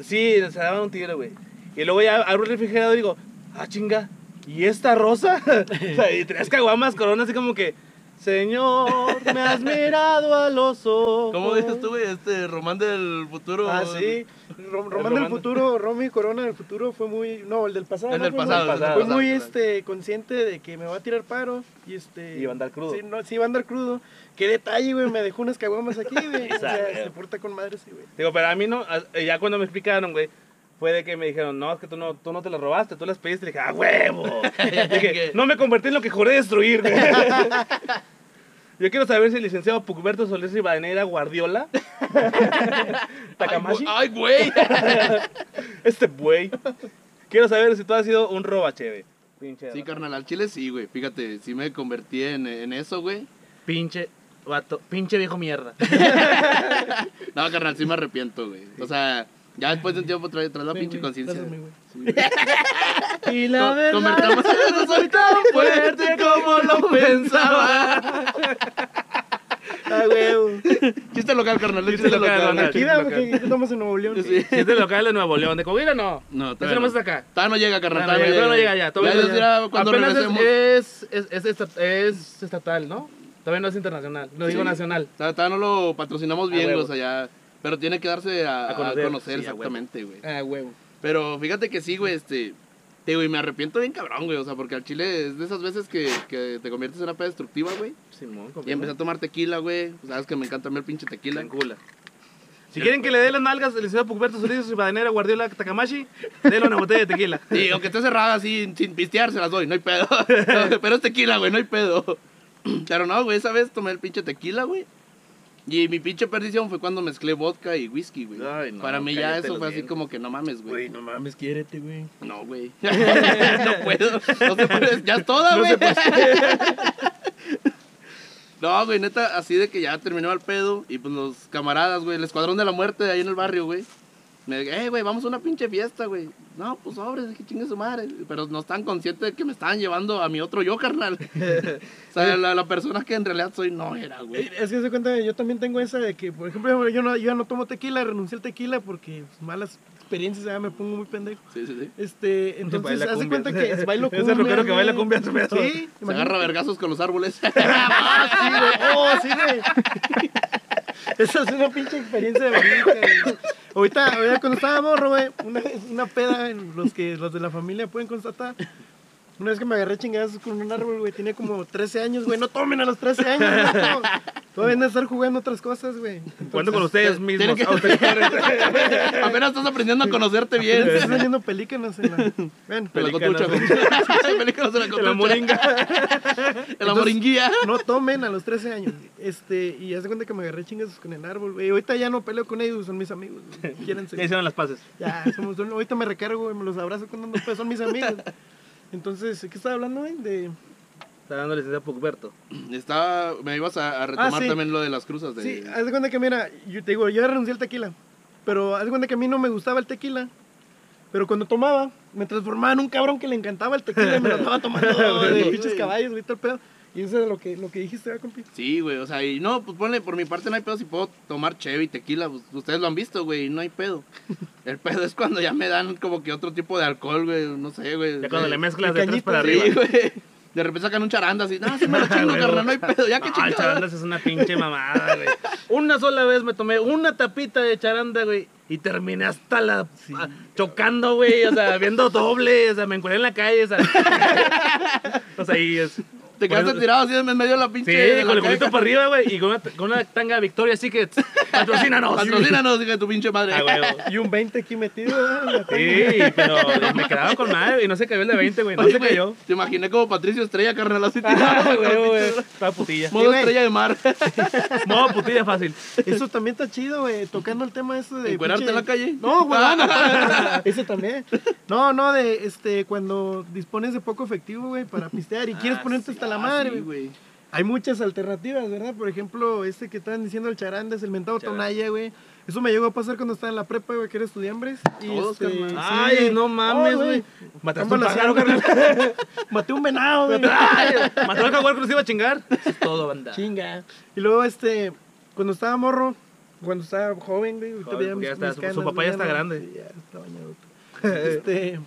Sí, se daban un tiro, güey. Y luego ya abro el refrigerador y digo, ah, chinga, ¿y esta rosa? o sea, y tres caguamas corona así como que, Señor, me has mirado a los ojos. ¿Cómo dices tú, güey? Este román del futuro. Ah, sí. Rom- Román Román. del futuro, Romy Corona del futuro fue muy. No, el del pasado. El ¿no? del Fue pasado, muy- del Fue pasado. muy este, consciente de que me va a tirar paro. Y este. Y va a andar crudo. Sí, no, sí, va a andar crudo. Qué detalle, güey. Me dejó unas caguamas aquí, güey. o sea, Esa, se porta con madre, sí, güey. Digo, pero a mí no, ya cuando me explicaron, güey, fue de que me dijeron, no, es que tú no, tú no te las robaste, tú las pediste. Le dije, ¡ah, huevo! dije, no me convertí en lo que juré destruir. güey. Yo quiero saber si el licenciado Pucberto Solís Rivadeneira Guardiola, Takamashi, Ay, güey. este güey, quiero saber si tú has sido un roba, cheve. Pinche, Sí, carnal, al chile sí, güey. Fíjate, sí me convertí en, en eso, güey. pinche, vato, pinche viejo mierda. No, carnal, sí me arrepiento, güey. O sea, ya después de un tiempo trae, trae la pinche conciencia. Y Co- convertamos- no soy tan fuerte como lo pensaba. Ah, güey. Chiste local, carnal. Chiste Chiste local, local. local. Aquí, da, porque aquí estamos en Nuevo León. Sí. De local de Nuevo León, de Coahuila no. No, todavía no. acá. Todavía no llega, carnal. Todavía no llega, todavía no llega ya. Todavía Ya no llega. cuando Apenas regresemos. es, es, es, es, esta- es estatal, ¿no? Todavía no es internacional. No digo nacional. Todavía todavía no lo patrocinamos bien, huevo. o sea, ya. Pero tiene que darse a, A a conocer. Sí, exactamente, güey. Ah, huevo. Pero fíjate que sí, güey, este. Te digo, y me arrepiento bien cabrón, güey. O sea, porque al chile es de esas veces que, que te conviertes en una peda destructiva, güey. Simón, Y empecé a tomar tequila, güey. Sabes que me encanta a mí el pinche tequila. Tequila. Si quieren que le dé las nalgas el licenciado Pucberto Solís y Badanera Guardiola Takamashi, denle una botella de tequila. Sí, aunque esté cerrada así, sin pistear, se las doy, no hay pedo. Pero es tequila, güey, no hay pedo. Pero no, güey, esa vez tomé el pinche tequila, güey. Y mi pinche perdición fue cuando mezclé vodka y whisky, güey. Ay, no, Para mí ya eso fue así como que no mames, güey. Güey, no mames, quiérete, güey. No, güey. no puedo. No se puede. Ya es toda, güey. No, güey, neta, así de que ya terminó el pedo. Y pues los camaradas, güey, el escuadrón de la muerte de ahí en el barrio, güey. Me dije, eh, güey, vamos a una pinche fiesta, güey. No, pues sobres, que chingue su madre. Pero no están conscientes de que me estaban llevando a mi otro yo, carnal. o sea, la, la persona que en realidad soy no era, güey. Es que se cuenta, yo también tengo esa de que, por ejemplo, yo no, yo ya no tomo tequila, renuncié al tequila porque pues, malas experiencias, ya me pongo muy pendejo. Sí, sí, sí. Este, entonces, de cumbia. cuenta que es bailo Es cumbia. el rockero que baila cumbia. Sí, Se imagínate. agarra vergazos con los árboles. Ah, sí, güey. Oh, sí, güey. Esa es una pinche experiencia de bonita. Ahorita, ahorita cuando estaba morro, güey, una, una peda, los que los de la familia pueden constatar. Una vez que me agarré chingazos con un árbol, güey, tenía como 13 años, güey. No tomen a los 13 años, güey. Todavía de estar jugando otras cosas, güey. Cuento con ustedes mismos. tienen que-. Apenas estás aprendiendo a conocerte bien. Están saliendo pelícanos en la... Bueno, En la Pelícanos. cotucha. Pelícanos en la cotucha. la moringa. En la moringuía. no tomen a los 13 años. Este, y haz de cuenta que me agarré chingazos con el árbol, güey. Ahorita ya no peleo con ellos, son mis amigos. Quiérense. Ya hicieron las paces. Ya, somos, ahorita me recargo, güey, me los abrazo con unos pesos, son mis amigos. Entonces, ¿qué estaba hablando, güey? De... Está dando el licenciado Pucberto. Estaba, me ibas a, a retomar Ah, sí. también lo de las cruzas. De... Sí, haz de cuenta que, mira, yo te digo, yo renuncié al tequila, pero haz de cuenta que a mí no me gustaba el tequila, pero cuando tomaba, me transformaba en un cabrón que le encantaba el tequila y me lo estaba tomando de pinches caballos, güey, todo el pedo. Y eso es lo que, lo que dijiste, ¿verdad, compi? Sí, güey, o sea, y no, pues ponle, por mi parte no hay pedo si puedo tomar cheve y tequila, pues, ustedes lo han visto, güey, y no hay pedo. El pedo es cuando ya me dan como que otro tipo de alcohol, güey, no sé, güey. Ya cuando Eh, le mezclas de de tres cañito, para Sí, arriba. güey. De repente sacan un charanda así, no, sí me lo chingo, carnal, no hay pedo, ya que No, el charandas es una pinche mamada, güey. Una sola vez me tomé una tapita de charanda, güey. Y terminé hasta la... chocando, güey. O sea, viendo doble. O sea, me encuentré en la calle. O sea, o sea y es... Te quedaste eso- tirado así en medio de la pinche. Sí, de la con el culito para arriba, güey. Y con una, con una tanga Victoria Secret. Patrocínanos. Patrocínanos, hija de tu pinche madre. Ah. Y un 20 aquí metido, ¿verdad? Sí, pero me quedaba con madre y no se cayó el de 20, güey. No Oye, se cayó. Te imaginé como Patricio Estrella, carnal, así Ah, tirado. güey, Estaba putilla. Modo güey. estrella de mar. Modo putilla fácil. Eso también está chido, güey, tocando el tema eso de... ¿Encuerarte en la calle? No, güey. Ah, Ese también. No, no, de este, cuando dispones de poco efectivo, güey, para pistear y quieres Ah, ponerte sí, hasta la ah, madre, sí, güey. Hay muchas alternativas, ¿verdad? Por ejemplo, este que estaban diciendo el charandas, el mentado Charanda. tonalla, güey. Eso me llegó a pasar cuando estaba en la prepa, güey, que era estudiambres. Y Todos, este, carnal. Ay, no mames, Oh, güey. Mataste un Estamos pájaro, haciendo- carnal. Maté un venado, güey. Mató al jaguar que nos iba a chingar. Eso es todo, banda. Chinga. Y luego, este, cuando estaba morro, cuando estaba joven, güey, Joven, ya está- su- canas, su papá ya está grande. sí, ya está bañado. Este,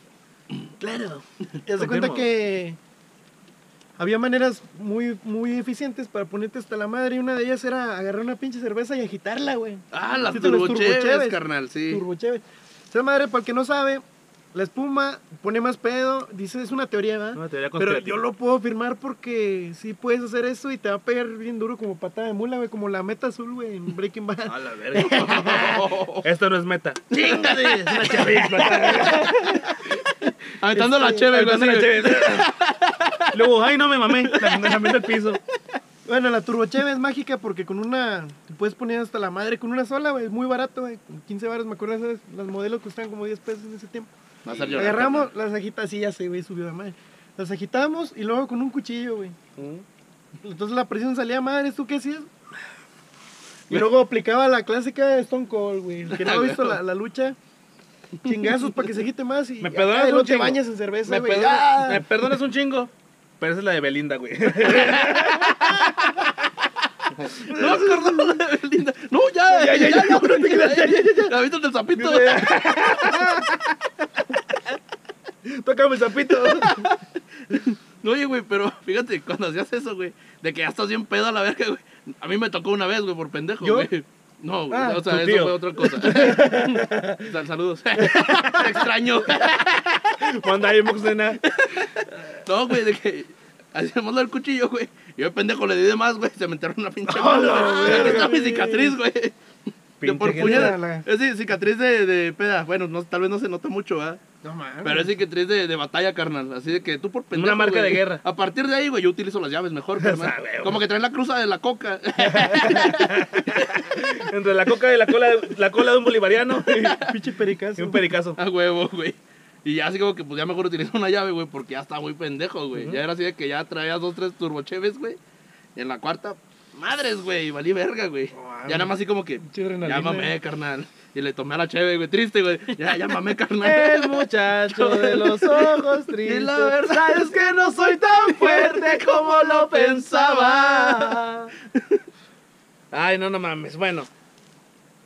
claro. Te das cuenta que había maneras muy, muy eficientes para ponerte hasta la madre y una de ellas era agarrar una pinche cerveza y agitarla, güey. Ah, las turbocheves, turbocheves. carnal, sí. Turbo chévere. Esa madre, para el que no sabe, la espuma pone más pedo. Dice, es una teoría, ¿verdad? Una teoría Pero yo lo puedo afirmar porque sí puedes hacer eso y te va a pegar bien duro como patada de mula, güey, como la meta azul, güey, en Breaking Bad. A la verga. Esto no es meta. ¡Chingade! Es una chavisma. Aventando la cheve, güey. Luego, ay, no me mamé. La la al piso. Bueno, la turbocheve es mágica porque con una te puedes poner hasta la madre con una sola, güey, es muy barato, güey. Con 15 baros, me acuerdo, ¿sabes? Los modelos costaban como 10 pesos en ese tiempo. Va a llorar, Agarramos las agitas, sí, ya sé, güey, subió de madre. Las agitamos y luego con un cuchillo, güey. Entonces la presión salía madre, ¿tú qué hacías? Y luego aplicaba la clásica de Stone Cold, güey. El que no ha visto la, la lucha, chingazos para que se agite más y Me acá, perdonas y un luego te bañas en cerveza, Me perdonas, me perdonas un chingo. Pero esa es la de Belinda, güey. No, de Belinda. ¿La viste del zapito? Tócame el zapito. No, Oye, güey, pero fíjate, cuando hacías eso, güey, de que ya estás bien pedo a la verga, güey. A mí me tocó una vez, güey, por pendejo, ¿Yo? güey. No, güey, Ah, o sea, eso tío. fue otra cosa. Sal- Saludos. Te extraño. Cuando hay moxena. No, güey, de que hacíamos lo del cuchillo, güey. Y yo, pendejo, le di de más, güey. Se me enterró una pinche ¡Hola, mano, güey. Aquí está mi cicatriz, güey. De Pinche por puñada. Es sí, cicatriz de, de peda. Bueno, no, tal vez no se nota mucho, ¿verdad? No mames. Pero es cicatriz de, de batalla, carnal. Así de que tú por pendejo. Una marca güey. de guerra. A partir de ahí, güey, yo utilizo las llaves mejor, carnal. Güey, Como que traen la cruza de la coca. Entre la coca y la cola, la cola de un bolivariano. Pinche pericazo. Y un pericazo. A huevo, güey. Y ya así como que pues ya mejor utilizo una llave, güey, porque ya está muy pendejo, güey. Ya era así de que ya traías dos, tres turbocheves, güey. Y en la cuarta, madres, güey, valí verga, güey. Ya nada más así como que, ya mamé, carnal. Y le tomé a la cheve, güey, triste, güey. Ya, ya mamé, El carnal. muchacho de los ojos tristes. Y la verdad es que no soy tan fuerte como lo pensaba. Ay, no, no mames. Bueno.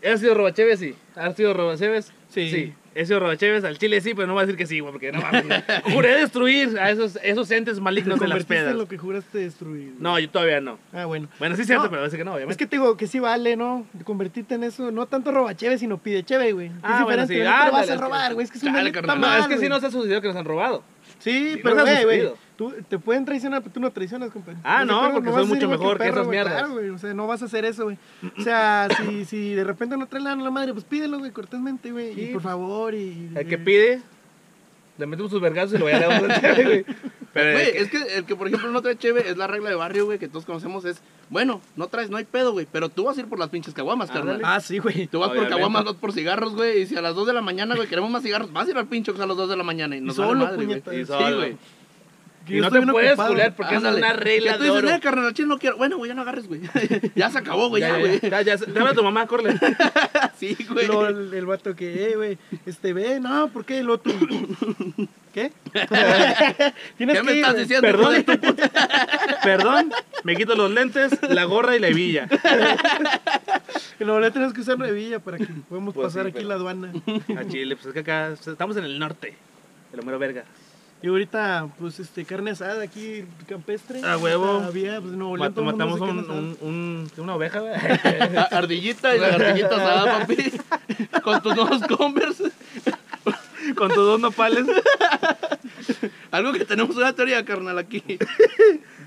¿Has sido robacheves? Sí. ¿Has sido robacheves? Sí. Sí. Sido robacheves al chile, sí, pero no voy a decir que sí, güey, porque no mames. Juré destruir a esos, esos entes Te malignos de las pedas. lo que juraste destruir. No, yo todavía no. Ah, bueno. Bueno, sí es cierto, No, pero a veces que no, Es obviamente. que te digo que sí vale, ¿no? Convertirte en eso. No tanto roba cheve, sino pide cheve, güey. Ah, es bueno, sí. no te lo vas a robar, güey. Es que es un Chale, delito, carnal. está No, es que sí nos ha sucedido que nos han robado. Sí, Sí, pero güey, güey. Tú te pueden traicionar, pero tú no traicionas, compadre. Ah, ¿Estás de no, porque vas soy mucho mejor que perro, esas güey, mierdas. Claro, güey. O sea, no vas a hacer eso, güey. O sea, si, si de repente no trae la, la madre, pues pídelo, güey, cortésmente, güey. Sí, y por favor, y. El que pide, le metemos sus vergazos y lo voy a dar güey. Pero Güey, es que- es que el que, por ejemplo, no trae cheve, es la regla de barrio, güey, que todos conocemos, es, bueno, no traes, no hay pedo, güey, pero tú vas a ir por las pinches caguamas, carnal. Ándale. Ah, sí, güey. Tú vas por caguamas, no por cigarros, güey. Y si a las 2 de la mañana, güey, queremos más cigarros, vas a ir al pincho a las 2 de la mañana. Y nos solo, vale madre, güey. puñetas. Y Sí, solo. güey. Que Y yo no estoy te puedes ocupado. culear porque esa es una regla tú de dices, oro. eh, carnal, no quiero. Bueno, güey, ya no agarres, güey. ya se acabó, güey, ya, Ya, güey. ya, habla tu mamá, corre. Sí, güey. Luego el, el vato que, eh, güey, este, ve, no, ¿por qué el otro? ¿Qué? Tienes ¿Qué me estás diciendo? Perdón, tu puta? Perdón, me quito los lentes, la gorra y la hebilla. Luego le tienes que usar revilla para que podamos Pues pasar sí, aquí pero- la aduana. A Chile, pues es que acá estamos en el norte. El homero verga. Y ahorita, pues, este, carne asada aquí, campestre. A huevo. Había, pues, León, Mat- matamos un, un, un- una oveja, Ardillita y la ardillita asada, papi. Con tus nuevos Converse. Con tus dos nopales. Algo que tenemos una teoría, carnal, aquí.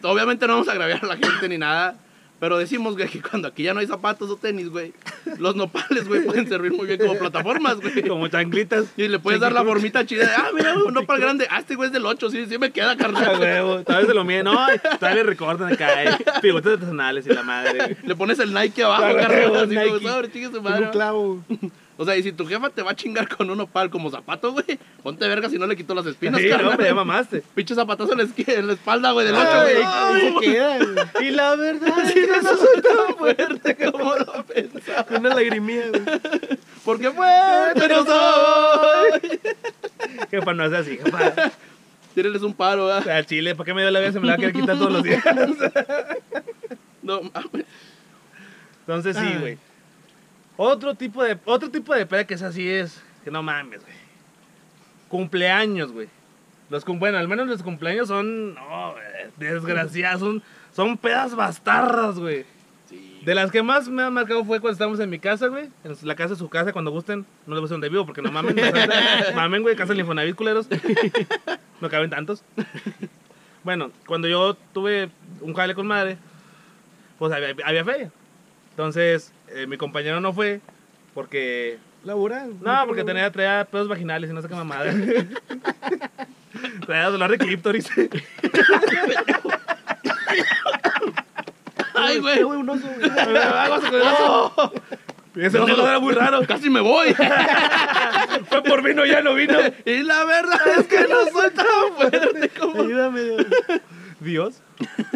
Obviamente no vamos a agraviar a la gente ni nada. Pero decimos, güey, que cuando aquí ya no hay zapatos o tenis, güey, los nopales, güey, pueden servir muy bien como plataformas, güey. Como chanclitas. Y le puedes dar la formita chida de, ah, mira, un nopal grande. Ah, este güey es del 8, sí, sí me queda, carnal. huevo. Tal vez se lo miden. No, todavía le recortan acá. Eh. Figuras artesanales y la madre. güey. Le pones el Nike abajo, carnal. Así como, su madre. un clavo. O sea, y si tu jefa te va a chingar con un nopal como zapato, güey, ponte verga si no le quito las espinas, Sí, no, carnal. hombre, ya mamaste. Pinche zapatazo en la, esqui- en la espalda, güey, del 8, Ay, güey. ahí se queda, güey. Y la verdad Sí, no soy tan fuerte como lo pensaba. Una lagrimía, güey. Porque fuerte no soy. Jefa, no es así, jefa. Tírenles un paro, O ¿verdad? sea, Chile, ¿para qué me dio la vida? Se me la va a querer quitar todos los días. No mames. Entonces sí, güey. Otro tipo de otro tipo de peda que es así es, que no mames, güey. Cumpleaños, güey. Los bueno, al menos los cumpleaños son no, desgraciados, son son pedas bastardas, güey. Sí. De las que más me han marcado fue cuando estábamos en mi casa, güey. En la casa de su casa, cuando gusten. No les voy a dónde vivo porque no mamen. mamen, güey. Casa del Infonavit, culeros. No caben tantos. Bueno, cuando yo tuve un jale con madre, pues había, había feria. Entonces, eh, mi compañero no fue porque... Laboral. No, porque tenía, traía pedos vaginales y no sé qué mamada. traía dolor de clítoris. Ay, güey. Güey, un oso, güey. Aguas con el oso. Ese olor no. era muy raro. Casi me voy. Fue por vino, ya no vino. y la verdad es que no soy tan fuerte como... Ayúdame. Dios. Dios.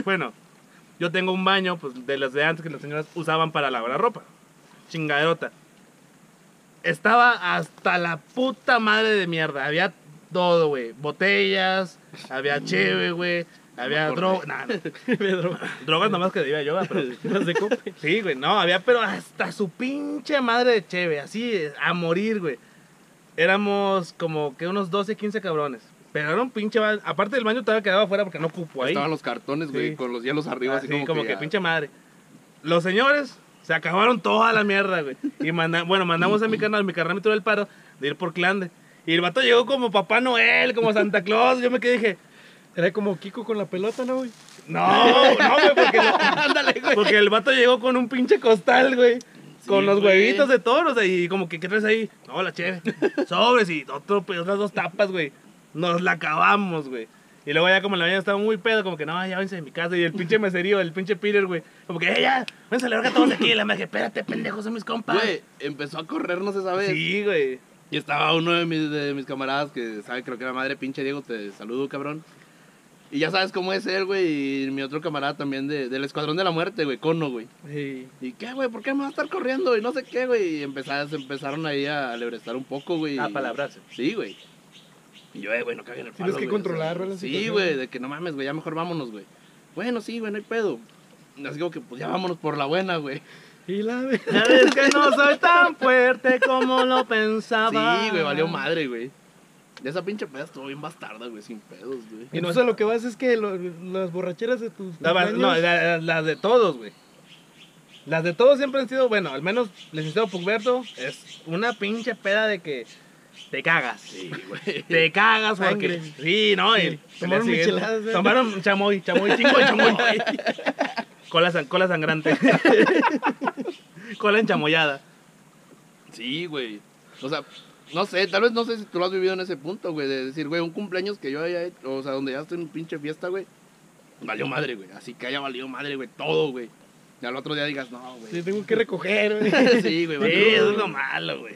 Bueno, yo tengo un baño, pues, de las de antes que las señoras usaban para lavar la ropa. Chingaderota. Estaba hasta la puta madre de mierda. Había todo, güey. Botellas, había cheve, güey. Había drogas. drogas nomás que debía yo, pero. Sí, güey, no, había, pero hasta su pinche madre de cheve, así, a morir, güey. Éramos como que unos 12, 15 cabrones. Pero era un pinche. ba- Aparte del baño todavía quedaba afuera porque no cupo ahí. Estaban los cartones, güey, Sí. con los hielos arriba, Así así como, que, pinche madre. Los señores se acabaron toda la mierda, güey. Y manda, bueno, mandamos a mi canal, mi carnal me tuvo el paro de ir por Clande. Y el vato llegó como Papá Noel, como Santa Claus. Yo me quedé dije, Era como Kiko con la pelota, ¿no, güey? no, no, güey, porque, Ándale, güey. porque el vato llegó con un pinche costal, güey. Con Sí, los güey. huevitos de toros, o sea, y como que, ¿qué traes ahí? No, la chévere. Sobres y otro, pues, otras dos tapas, güey. Nos la acabamos, güey. Y luego ya como la mañana estaba muy pedo, como que no, ya váyanse de mi casa. Y el pinche meserío, el pinche Peter, güey. Como que, eh, ya, váyanse a la verga todos aquí. Y la me dije, espérate, pendejos, son mis compas. Güey, empezó a corrernos esa vez. Sí, güey. Y estaba uno de mis, de mis camaradas que sabe, creo que era madre pinche Diego, te saludo, cabrón. Y ya sabes cómo es él, güey. Y mi otro camarada también de, del Escuadrón de la Muerte, güey, Cono, güey. Sí. ¿Y qué, güey? ¿Por qué me va a estar corriendo? Y no sé qué, güey. Y empezaron, se empezaron ahí a alebrestar un poco, güey. A y- palabrarse. Sí, güey. Y yo, eh, güey, no caguen el palo, Tienes que controlar, ¿verdad, la Sí, güey, de que no mames, güey, ya mejor vámonos, güey. Bueno, sí, güey, no hay pedo. Así como que, pues ya vámonos por la buena, güey. Y la ve- Ya ves que no soy tan fuerte como lo pensaba. Sí, güey, valió madre, güey. Esa pinche peda estuvo bien bastarda, güey, sin pedos, güey. Y no Entonces a lo que vas es que lo- las borracheras de tus La no, la- la- las de todos, güey. Las de todos siempre han sido, bueno, al menos licenciado Pugberto, es una pinche peda de que te cagas. Sí, güey. Te cagas porque... Sí, ¿no? Sí, tomaron micheladas, ¿eh? Tomaron chamoy, chamoy, chingo de chamoy. cola, san- cola sangrante. cola enchamoyada. Sí, güey. O sea, no sé, tal vez no sé si tú lo has vivido en ese punto, güey, de decir, güey, un cumpleaños que yo haya hecho, o sea, donde ya estoy en pinche fiesta, güey, valió madre, güey. Así que haya valido madre, güey, todo, güey. Y al otro día digas, no, güey. Sí, tengo que recoger, güey. Sí, güey, Sí, es lo malo, güey.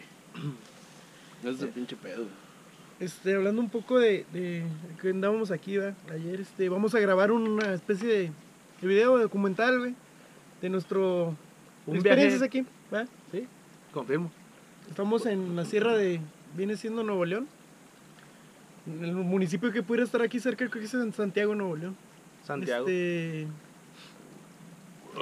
Ese es el pinche pedo. Este, hablando un poco de, de que andábamos aquí, ¿verdad? Ayer, este, vamos a grabar una especie de, de video documental, güey, de nuestro Un experiencias viaje. aquí, ¿verdad? Sí, confirmo. Estamos en la sierra de, viene siendo Nuevo León. En el municipio que pudiera estar aquí cerca, creo que es en Santiago, Nuevo León. Santiago. Este,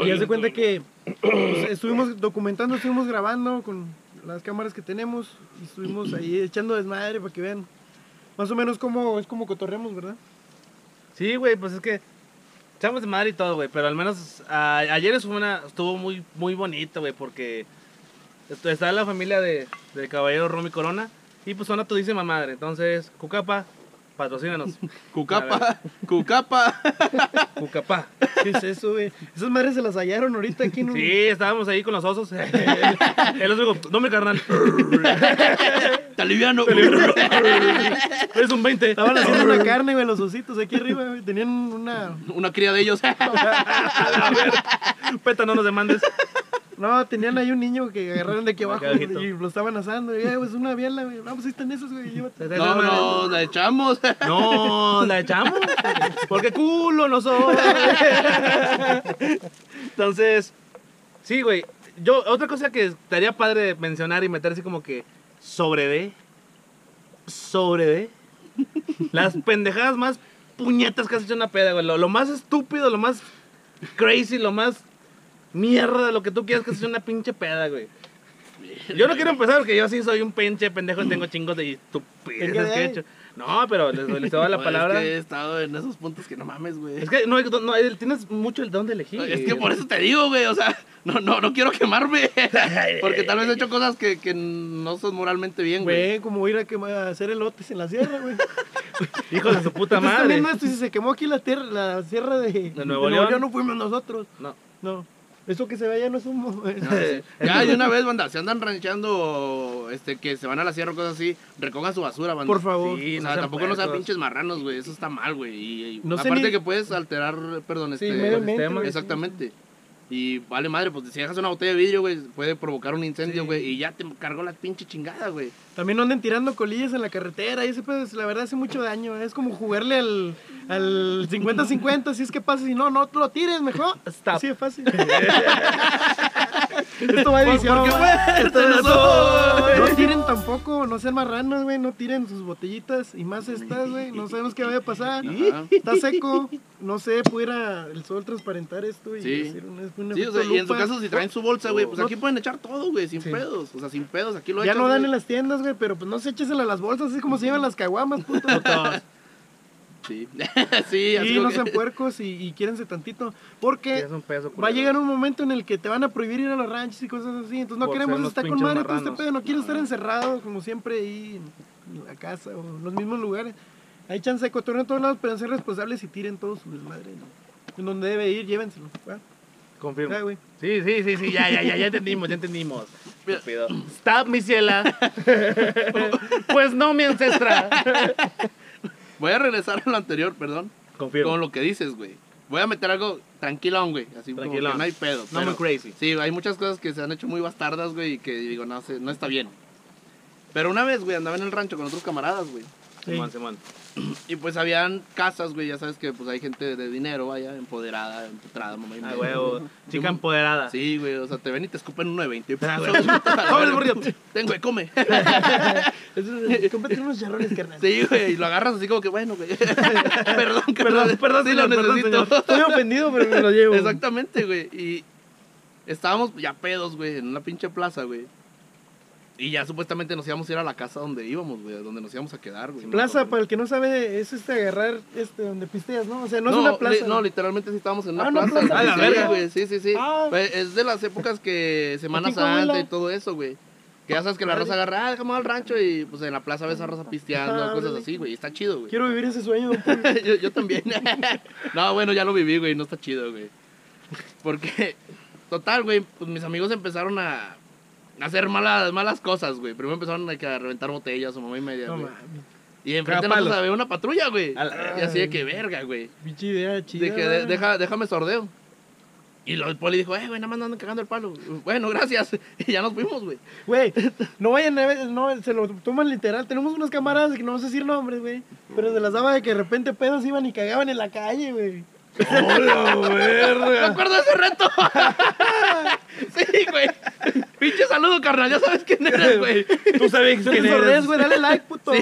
y haz de cuenta que pues, estuvimos documentando, estuvimos grabando con las cámaras que tenemos y estuvimos ahí echando desmadre para que vean más o menos cómo es como cotorremos, ¿verdad? Sí, güey, pues es que echamos de madre y todo, güey, pero al menos a- ayer estuvo, una, estuvo muy, muy bonito, güey, porque est- está la familia de, del caballero Romy Corona y pues son a todísima madre. Entonces, Cucapa, patrocínanos. Cucapa, cucapa. Cucapa. ¿Qué es eso, güey? Esas madres se las hallaron ahorita aquí en un... Sí, estábamos ahí con los osos. Él os digo, no me carnal. Te aliviano. Es un 20. Estaban haciendo una carne, güey, los ositos aquí arriba, güey. Tenían una... Una cría de ellos. A ver, Peta, no nos demandes. No, tenían ahí un niño que agarraron de aquí abajo y lo estaban asando. Y, "Eh, güey, es una biela, güey. Vamos, ahí están esos, güey. Llévate. No, no, la echamos. No, la echamos. Porque culo no soy. Entonces, sí, güey. Yo, otra cosa que estaría padre mencionar y meter así como que sobre de. Sobre de. Las pendejadas más puñetas que has hecho en una peda, güey. Lo, lo más estúpido, lo más crazy, lo más mierda lo que tú quieras que en una pinche peda, güey. Yo no quiero empezar porque yo sí soy un pinche pendejo y tengo chingos de estupideces que he hecho. No, pero les, les doy la No, palabra. Es que he estado en esos puntos que no mames, güey. Es que no, no tienes mucho el don de elegir. Es que por eso te digo, güey, o sea, no, no, no quiero quemarme. Porque tal vez he hecho cosas que, que no son moralmente bien, güey. Güey, como ir a, quemar- a hacer elotes en la sierra, güey. Hijo de su puta madre. esto y si se quemó aquí la, tierra, la sierra de, De Nuevo León. no fuimos nosotros. No. No. Eso que se ve allá no es humo. Ya, y una vez, banda, si andan ranchando, este, que se van a la sierra o cosas así, recojan su basura, banda. Por favor. Sí, O no sea, sean tampoco no sean pinches marranos, güey. Eso está mal, güey. Y, No aparte ni- que puedes alterar, perdón, Sí, este... Exactamente. Y vale madre, pues si dejas una botella de vidrio, güey, puede provocar un incendio, Sí. güey. Y ya te cargó la pinche chingada, güey. También no anden tirando colillas en la carretera. Y ese pedo, la verdad, hace mucho daño. Es como jugarle al al 50-50. si es que pasa, si no, no lo tires mejor. Stop. Así de fácil. Esto va a edición. Este no soy. No tiren tampoco, no sean marranos, güey, no tiren sus botellitas y más estas, güey, no sabemos qué vaya a pasar. Ajá. Está seco, no sé, pudiera el sol transparentar esto y Sí. hacer un, un Sí, o sea, y en su caso, si traen su bolsa, güey, pues No- aquí pueden echar todo, güey, sin Sí. pedos. O sea, sin pedos, aquí lo Ya no dan en las tiendas, güey, pero pues no se échesela a las bolsas, así como se llevan las caguamas, puto. Sí, sí, así y no que- sean puercos y, y quiérense tantito, porque Es un peso. va a llegar un momento en el que te van a prohibir ir a los ranchos y cosas así, entonces no Por queremos estar con madre todo este pedo, no quiero estar encerrado como siempre ahí en la casa o en los mismos lugares. Hay chance de cotorrear en todos lados, pero ser responsables y tiren todo su desmadre. ¿no? En donde debe ir, llévenselo. güey. Sí, sí, sí, sí, ya, ya, ya, ya entendimos, ya entendimos. Stop, mi ciela. pues no, mi ancestra. Voy a regresar a lo anterior, perdón. Confirmo. Con lo que dices, güey. Voy a meter algo tranquilón, güey. Así como Tranquilón. que no hay pedo. No muy crazy. Sí, hay muchas cosas que se han hecho muy bastardas, güey, y que digo, no, sé, no está bien. Pero una vez, güey, andaba en el rancho con otros camaradas, güey. Simón, Simón. Y pues habían casas, güey, ya sabes que pues hay gente de dinero, vaya, empoderada, empotrada, mamá y Ah, huevo. Chica empoderada. Sí, güey, o sea, te ven y te escupen uno de 20. Come el burrito. Ten, güey, come. Cómprate unos charrones, carnal. Sí, güey, y lo agarras así como que, bueno, güey. perdón, que Perdón, perdón, sí señor, lo perdón, necesito. señor. Estoy ofendido, pero me lo llevo. Exactamente, güey. Y estábamos ya pedos, güey, en una pinche plaza, güey. Y ya supuestamente nos íbamos a ir a la casa donde íbamos, güey, donde nos íbamos a quedar, güey. Plaza, para el que no sabe, es este agarrar este donde pisteas, ¿no? O sea, no, es una plaza. li- no, literalmente sí estábamos en una Ah, plaza. plaza. güey. A la Sí, verga. güey, sí, sí, sí. Ah. Es de las épocas que Semana. Santa y todo eso, güey. Que ya sabes que la raza agarra, ah, déjame al rancho y pues en la plaza ves a raza pisteando, Ah, cosas así, güey. y Está chido, güey. Quiero vivir ese sueño. yo, yo también. no, bueno, ya lo viví, güey. No está chido, güey. Porque, total, güey, pues mis amigos empezaron a hacer malas, malas cosas, güey. Primero empezaron a, que a reventar botellas o mamá y media, No güey. mames. y enfrente de nosotros había una patrulla, güey. Y así de que verga, güey. Pinche idea chida. De que de- deja, déjame sordeo. Y lo- el poli dijo, eh, güey, nada más andan cagando el palo. Bueno, gracias. Y ya nos fuimos, güey. Güey, no vayan a ver, no, se lo toman literal. Tenemos unos camaradas que no vamos a decir nombres, güey. Pero se las daba de que de repente pedos iban y cagaban en la calle, güey. Me acuerdo de ese reto. sí, güey. Pinche saludo, carnal. Ya sabes quién eres, güey. Tú sabes quién eres. güey, dale like, puto.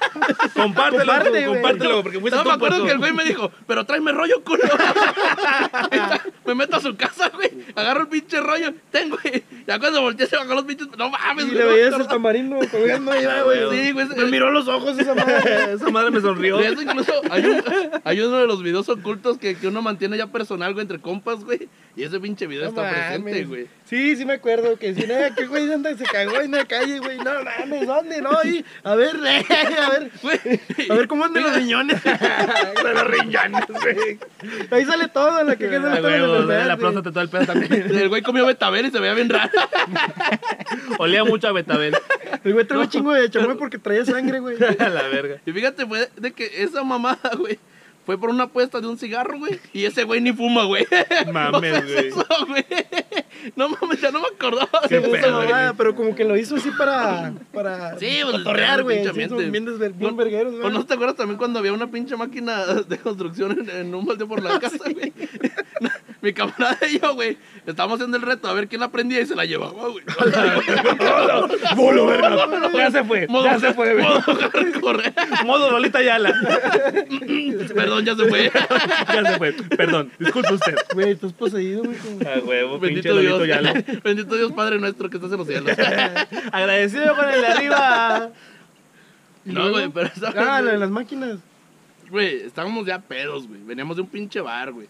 Compártelo, Comparte, güey. compártelo, porque fuiste No, me acuerdo que el güey me dijo, pero tráeme rollo, culo. me meto a su casa, güey. Agarro el pinche rollo. Ten, güey. Ya cuando volteé se bajó los pinches. No mames, Y güey. le no me veías el tamarindo colgando ahí, Ah, güey. Sí, güey. Me miró los ojos esa madre. Esa madre me sonrió. De eso incluso hay, un- hay uno de los videos ocultos que, que uno mantiene ya personal, güey, entre compas, güey. Y ese pinche video No está presente, güey. Sí, sí me acuerdo que si no, que güey anda se cagó en la calle, güey. No mames, ¿dónde? No, ahí. A ver, a ver. Güey. A ver cómo andan los riñones. De los riñones, güey. Ahí sale todo, en la que sale todo. en la la próstata todo el pedo también. El güey comió betabel y se veía bien raro. Olía mucho a betabel. El güey trae un chingo de chamoy porque traía sangre, güey. A la verga. Y fíjate, fue de que esa mamada, güey, fue por una apuesta de un cigarro, güey. Y ese güey ni fuma, güey. Mames, O güey. No mames, ya no me acordaba. Qué de eso, mamada, pero como que lo hizo así para. para Sí, pues, cotorrear, güey. Sí, bien, desver- bien vergueros, ¿O güey. no te acuerdas también cuando había una pinche máquina de construcción en, en un baldeo por la casa, güey? Mi camarada y yo, güey, estábamos haciendo el reto a ver quién la prendía y se la llevaba, güey. Bolo, verga. Ya se fue. Modo- Ya se fue, güey. Modo correr. Modo Lolita Yala. Perdón, ya se fue. Ya se fue. Perdón, disculpe usted. Güey, estás poseído, güey. como- A huevo, Bendito Dios. Bendito Dios Padre nuestro que estás en los cielos. Agradecido con el de arriba. No, luego- güey, pero ¿sabes, Ah, güey? de las máquinas. Güey, estábamos ya pedos, güey. Veníamos de un pinche bar, güey.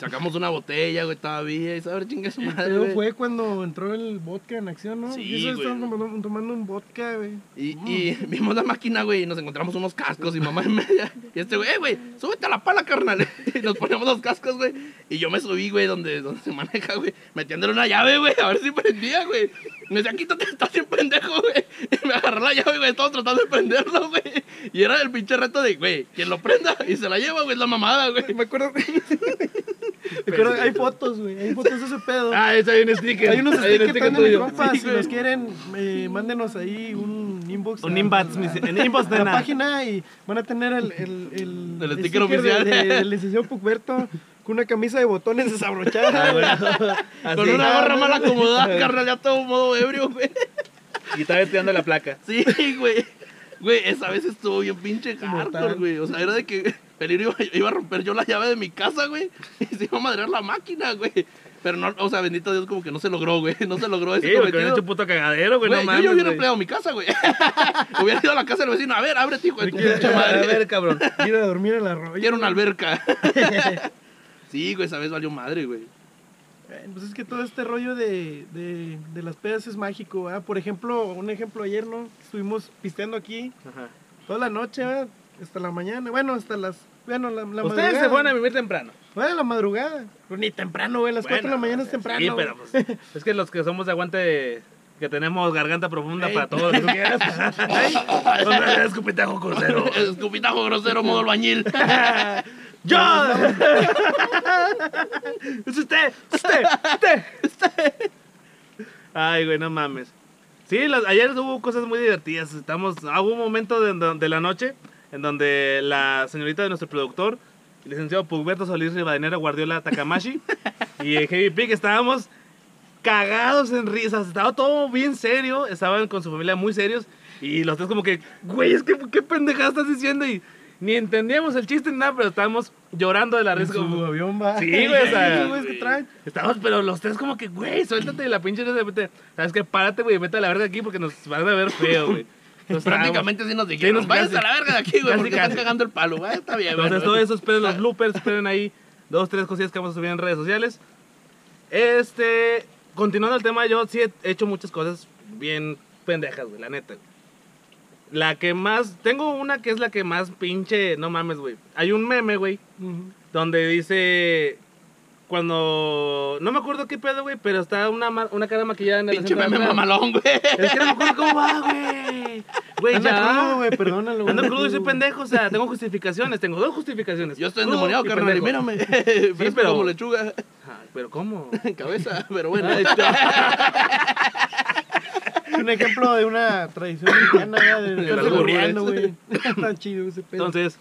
Sacamos una botella, güey, todavía. Y saber chingue su madre, Pero fue cuando entró el vodka en acción, ¿no? Sí, y eso güey. estaban tomando, tomando un vodka, güey. Y, y vimos la máquina, güey, y nos encontramos unos cascos y mamá en media. Y este güey, eh, güey, súbete a la pala, carnal. Y nos poníamos los cascos, güey. Y yo me subí, güey, donde, donde se maneja, güey, metiéndole una llave, güey, a ver si prendía, güey. Me decía, quítate, estás bien pendejo, güey. Y me agarró la llave, güey, todos tratando de prenderlo, güey. Y era el pinche reto de, güey, quien lo prenda y se la lleva, güey, es la mamada, güey. Me acuerdo. Me acuerdo, hay fotos, güey. Hay fotos de ese pedo. Ah, ese hay un sticker. hay unos stickers que están en el tuyo. compa. Sí, si los quieren, eh, mándenos ahí un inbox. Un inbox, en inbox, a la página y van a tener el, el, el, El sticker oficial. de- de- del licenciado Pucberto con una camisa de botones desabrochada. Ah. Con una gorra mal acomodada, carnal, ya todo modo ebrio, güey. Y estaba tirando la placa. Sí, güey. Güey, esa vez estuvo bien pinche hardcore, güey. O sea, era de que Peligro iba, iba a romper yo la llave de mi casa, güey. Y se iba a madrear la máquina, güey. Pero no, o sea, bendito Dios, como que no se logró, güey. No se logró ese Sí, cometido. hecho puto cagadero, güey. Güey, no yo, mames. yo hubiera empleado mi casa, güey. hubiera ido a la casa del vecino. A ver, ábrete, hijo de tu A pinche madre. ver, cabrón. A dormir al arroyo. Quiero una alberca. Sí, güey, esa vez valió madre, güey. Bueno, Pues es que todo este rollo de, de, de las pedas es mágico, ¿verdad? Por ejemplo, un ejemplo ayer, ¿no? Estuvimos pisteando aquí Ajá. toda la noche, ¿verdad? Hasta la mañana, bueno, hasta las... Bueno, la, la Ustedes madrugada. se fueron a vivir temprano. Bueno, la madrugada. Pues ni temprano, güey, las 4 de la mañana es temprano. Sí, pero pues, es que los que somos de aguante, que tenemos garganta profunda Ey. para todo lo que tú hombre, escupitajo crucero. Escupitajo grosero, modo albañil. ¡Yo! ¡Es usted! ¡Usted! ¡Usted! Ay, güey, no mames. Sí, las- ayer hubo cosas muy divertidas. Estamos, ah, hubo un momento de, de la noche en donde la señorita de nuestro productor, el licenciado Pugberto Solís Rivadeneira Guardiola Takamashi y el Heavy Pig estábamos cagados en risas. Estaba todo bien serio. Estaban con su familia muy serios. Y los tres como que, güey, es que qué pendejada estás diciendo. Y ni entendíamos el chiste ni nada, pero estábamos llorando de la risa. como- avión va. Sí, güey, o sea, Esos güeyes que traen. Estábamos, pero los tres como que, güey, suéltate de la pinche de repente. ¿Sabes qué? Párate, güey, vete a la verga aquí porque nos van a ver feo, güey. Entonces, Prácticamente sí nos dijeron, nos váyanse a la verga de aquí, güey, casi, porque están casi. cagando el palo, güey. Está bien, güey. Entonces, todo eso, esperen los bloopers, esperen ahí dos, tres cosillas que vamos a subir en redes sociales. Este, continuando el tema, yo sí he hecho muchas cosas bien pendejas, güey, la neta. güey. La que más, tengo una que es la que más pinche, no mames, güey. Hay un meme, güey, donde dice, cuando, no me acuerdo qué pedo, güey, pero está una, una cara maquillada en el Pinche meme mamalón, güey. Es que no me acuerdo cómo va, güey. Güey, ya. crudo, güey, perdónalo. Ando crudo y soy pendejo, o sea, tengo justificaciones, tengo dos justificaciones. Yo estoy endemoniado, carnal, y mírame. Fresco pero- como lechuga Ay, pero ¿cómo? en cabeza, pero bueno. Un ejemplo de una tradición mexicana, de De güey. Está chido ese pedo. Entonces,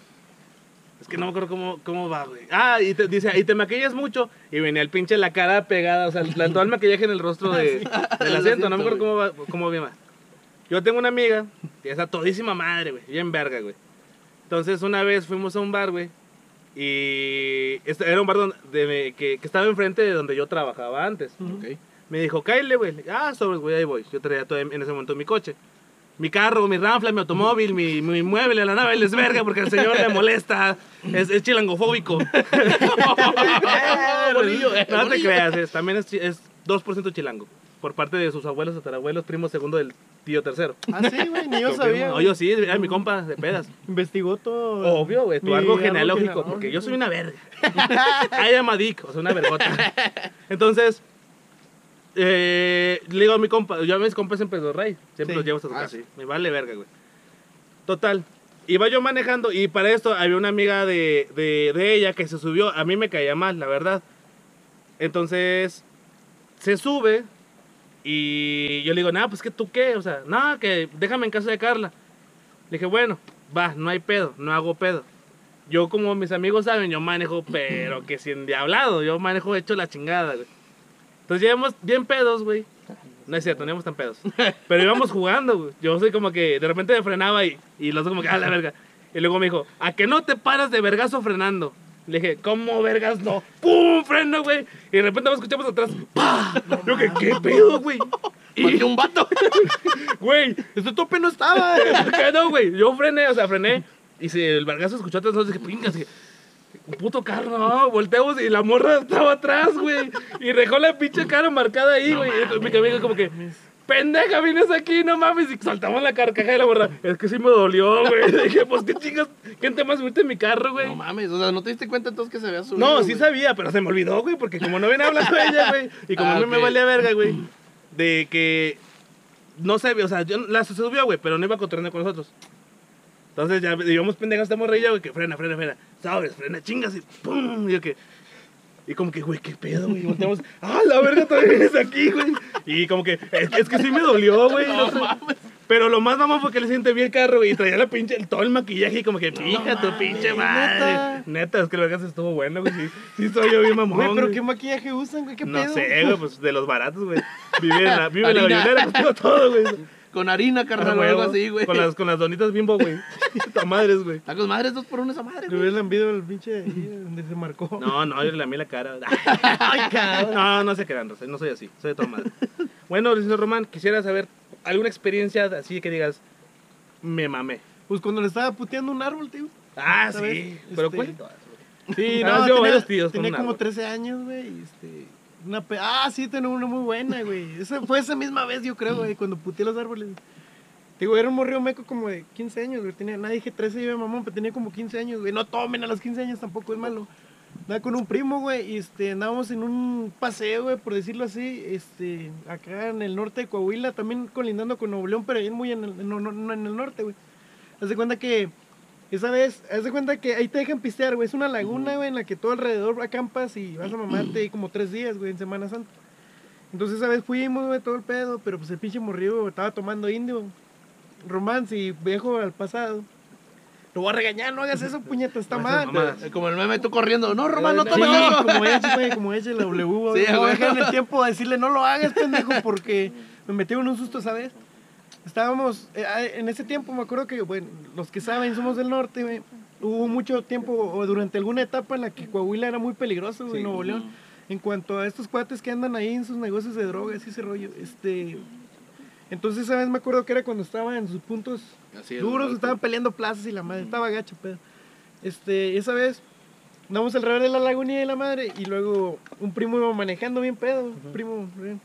es que no me acuerdo cómo, cómo va, güey. Ah, y te dice, y te maquillas mucho. Y venía el pinche la cara pegada, o sea, la- todo el maquillaje en el rostro de, del asiento. No me acuerdo cómo va, cómo va. Yo tengo una amiga que es a todísima madre, güey. Bien verga, güey. Entonces, una vez fuimos a un bar, güey. Y este era un bar donde, de- que, que estaba enfrente de donde yo trabajaba antes. Ok. Me dijo, cállate, güey. Ah, sobres, güey, ahí voy. Yo traía todo en ese momento mi coche. Mi carro, mi ranfla, mi automóvil, mi, mi mueble, la nave, él es verga porque el señor le molesta. Es, es chilangofóbico. Eh, no te creas, es, también es, es 2% chilango. Por parte de sus abuelos, tatarabuelos, primo segundo del tío tercero. Ah, sí, güey, ni yo sabía. No, yo sí, era mi compa de pedas. Investigó todo. Obvio, güey, tu árbol genealógico, porque yo soy una verga. I am a dick, o sea, una vergota. Entonces, eh, le digo a mi compa, yo a mis compas en Pedro Rey, siempre Sí. los llevo hasta su Ah, casa. sí. Me vale verga, güey. Total, iba yo manejando y para esto había una amiga de, de, de ella que se subió, a mí me caía mal, la verdad. Entonces, se sube y yo le digo, nada, pues que tú qué, o sea, nada, que déjame en casa de Carla. Le dije, bueno, va, no hay pedo, no hago pedo. Yo, como mis amigos saben, yo manejo, pero que sin diablado, yo manejo hecho la chingada, güey. Entonces llevamos bien pedos, güey. No es cierto, no íbamos tan pedos. Pero íbamos jugando, güey. Yo soy como que de repente me frenaba y, y los dos como que, a la verga. Y luego me dijo, ¿a que no te paras de vergazo frenando? Le dije, ¿cómo vergas no? ¡Pum! Freno, güey. Y de repente nos escuchamos atrás. ¡Pah! Yo que, ¿qué pedo, güey? Maté un vato. Güey, Este tope no estaba. ¿Qué no, güey? Yo frené, o sea, frené. Y si el vergazo escuchó atrás, entonces dije, pingas, dije, puto carro, no, volteamos y la morra estaba atrás, güey. Y dejó la pinche cara marcada ahí, güey. y mi amigo como que, pendeja, vienes aquí, no mames. Y saltamos la carcajada de la morra. Es que sí me dolió, güey. Dije, pues qué chingas, ¿qué te más subirte en mi carro, güey? No mames, o sea, ¿no te diste cuenta entonces que se había subido? No, sí sabía, pero se me olvidó, güey, porque como no viene hablando ella, güey, y como Ah, a mí me valía verga, güey, de que no sabía, o sea, yo, la se subió, güey, pero no iba a cotorrear con nosotros. Entonces ya digamos pendejas esta morrilla, güey, que frena, frena, frena, sabes, frena, chingas y pum, y yo que... Y como que, güey, qué pedo, güey. Y volteamos, ah, la verga, todavía vienes aquí, güey. Y como que, es, es que sí me dolió, güey. No No sé. mames. Pero lo más mamón fue que le siente bien el carro, güey, y traía la pinche, el- todo el maquillaje y como que, fija tu pinche madre. neta. Neta, es que lo que estuvo bueno, güey. Sí, sí soy yo bien mamón. Güey, pero güey. ¿qué maquillaje usan, güey? ¿Qué No pedo? sé, güey, pues de los baratos, güey. Vive en la, vive en la todo, güey. Con harina, carnal, o algo así, güey. Con las, con las donitas bimbo, güey. Está madres, güey. Tacos madres, dos por uno esa madre, Le güey. hubieras lambido el pinche ahí donde se marcó. No, no, yo le lamé la cara. Ay, cabrón. No, no se crean, no soy así, soy de toda madre. Bueno, licenciado Román, quisiera saber alguna experiencia así que digas, me mamé. Pues cuando le estaba puteando un árbol, tío. Ah, sí, pero Este, cuenta. Sí, Ah, no, yo tenía, varios tíos con tenía un como árbol. 13 años, güey. y, Este, una pe- ah, sí, tenía una muy buena, güey. Esa fue esa misma vez, yo creo, güey, cuando puteé los árboles. Digo, era un morrillo meco como de 15 años, güey. Tenía, nadie dije 13 yo mamón, pero tenía como 15 años, güey. No tomen a los 15 años, tampoco es malo. Andaba con un primo, güey, y este, andábamos en un paseo, güey, por decirlo así, este, acá en el norte de Coahuila, también colindando con Nuevo León, pero ahí muy en el, en el norte, güey. Haz de cuenta que esa vez, haz de cuenta que ahí te dejan pistear, güey. Es una laguna, güey, en la que todo alrededor acampas y vas a mamarte ahí como tres días, güey, en Semana Santa. Entonces esa vez fuimos, güey, todo el pedo, pero pues el pinche morrillo estaba tomando indio. Romance y viejo al pasado. Lo voy a regañar, no hagas eso, puñeta, está mal. Como el meme, tú corriendo. No, Román, no Sí, tomes eso. como ella, güey, como ella, la W, güey. Sí, no el tiempo de decirle, no lo hagas, pendejo, porque me metieron un susto, ¿sabes? Estábamos, eh, ah, en ese tiempo me acuerdo que, bueno, los que saben, somos del norte, güey. Hubo mucho tiempo, o durante alguna etapa en la que Coahuila era muy peligroso, güey, Nuevo León. En cuanto a estos cuates que andan ahí en sus negocios de drogas y ese rollo, este... Entonces, esa vez me acuerdo que era cuando estaba en sus puntos Así es, duros, estaban peleando plazas y la madre, estaba gacho, pedo. Este, esa vez andamos alrededor de la lagunilla de la madre y luego un primo iba manejando bien pedo, primo, bien,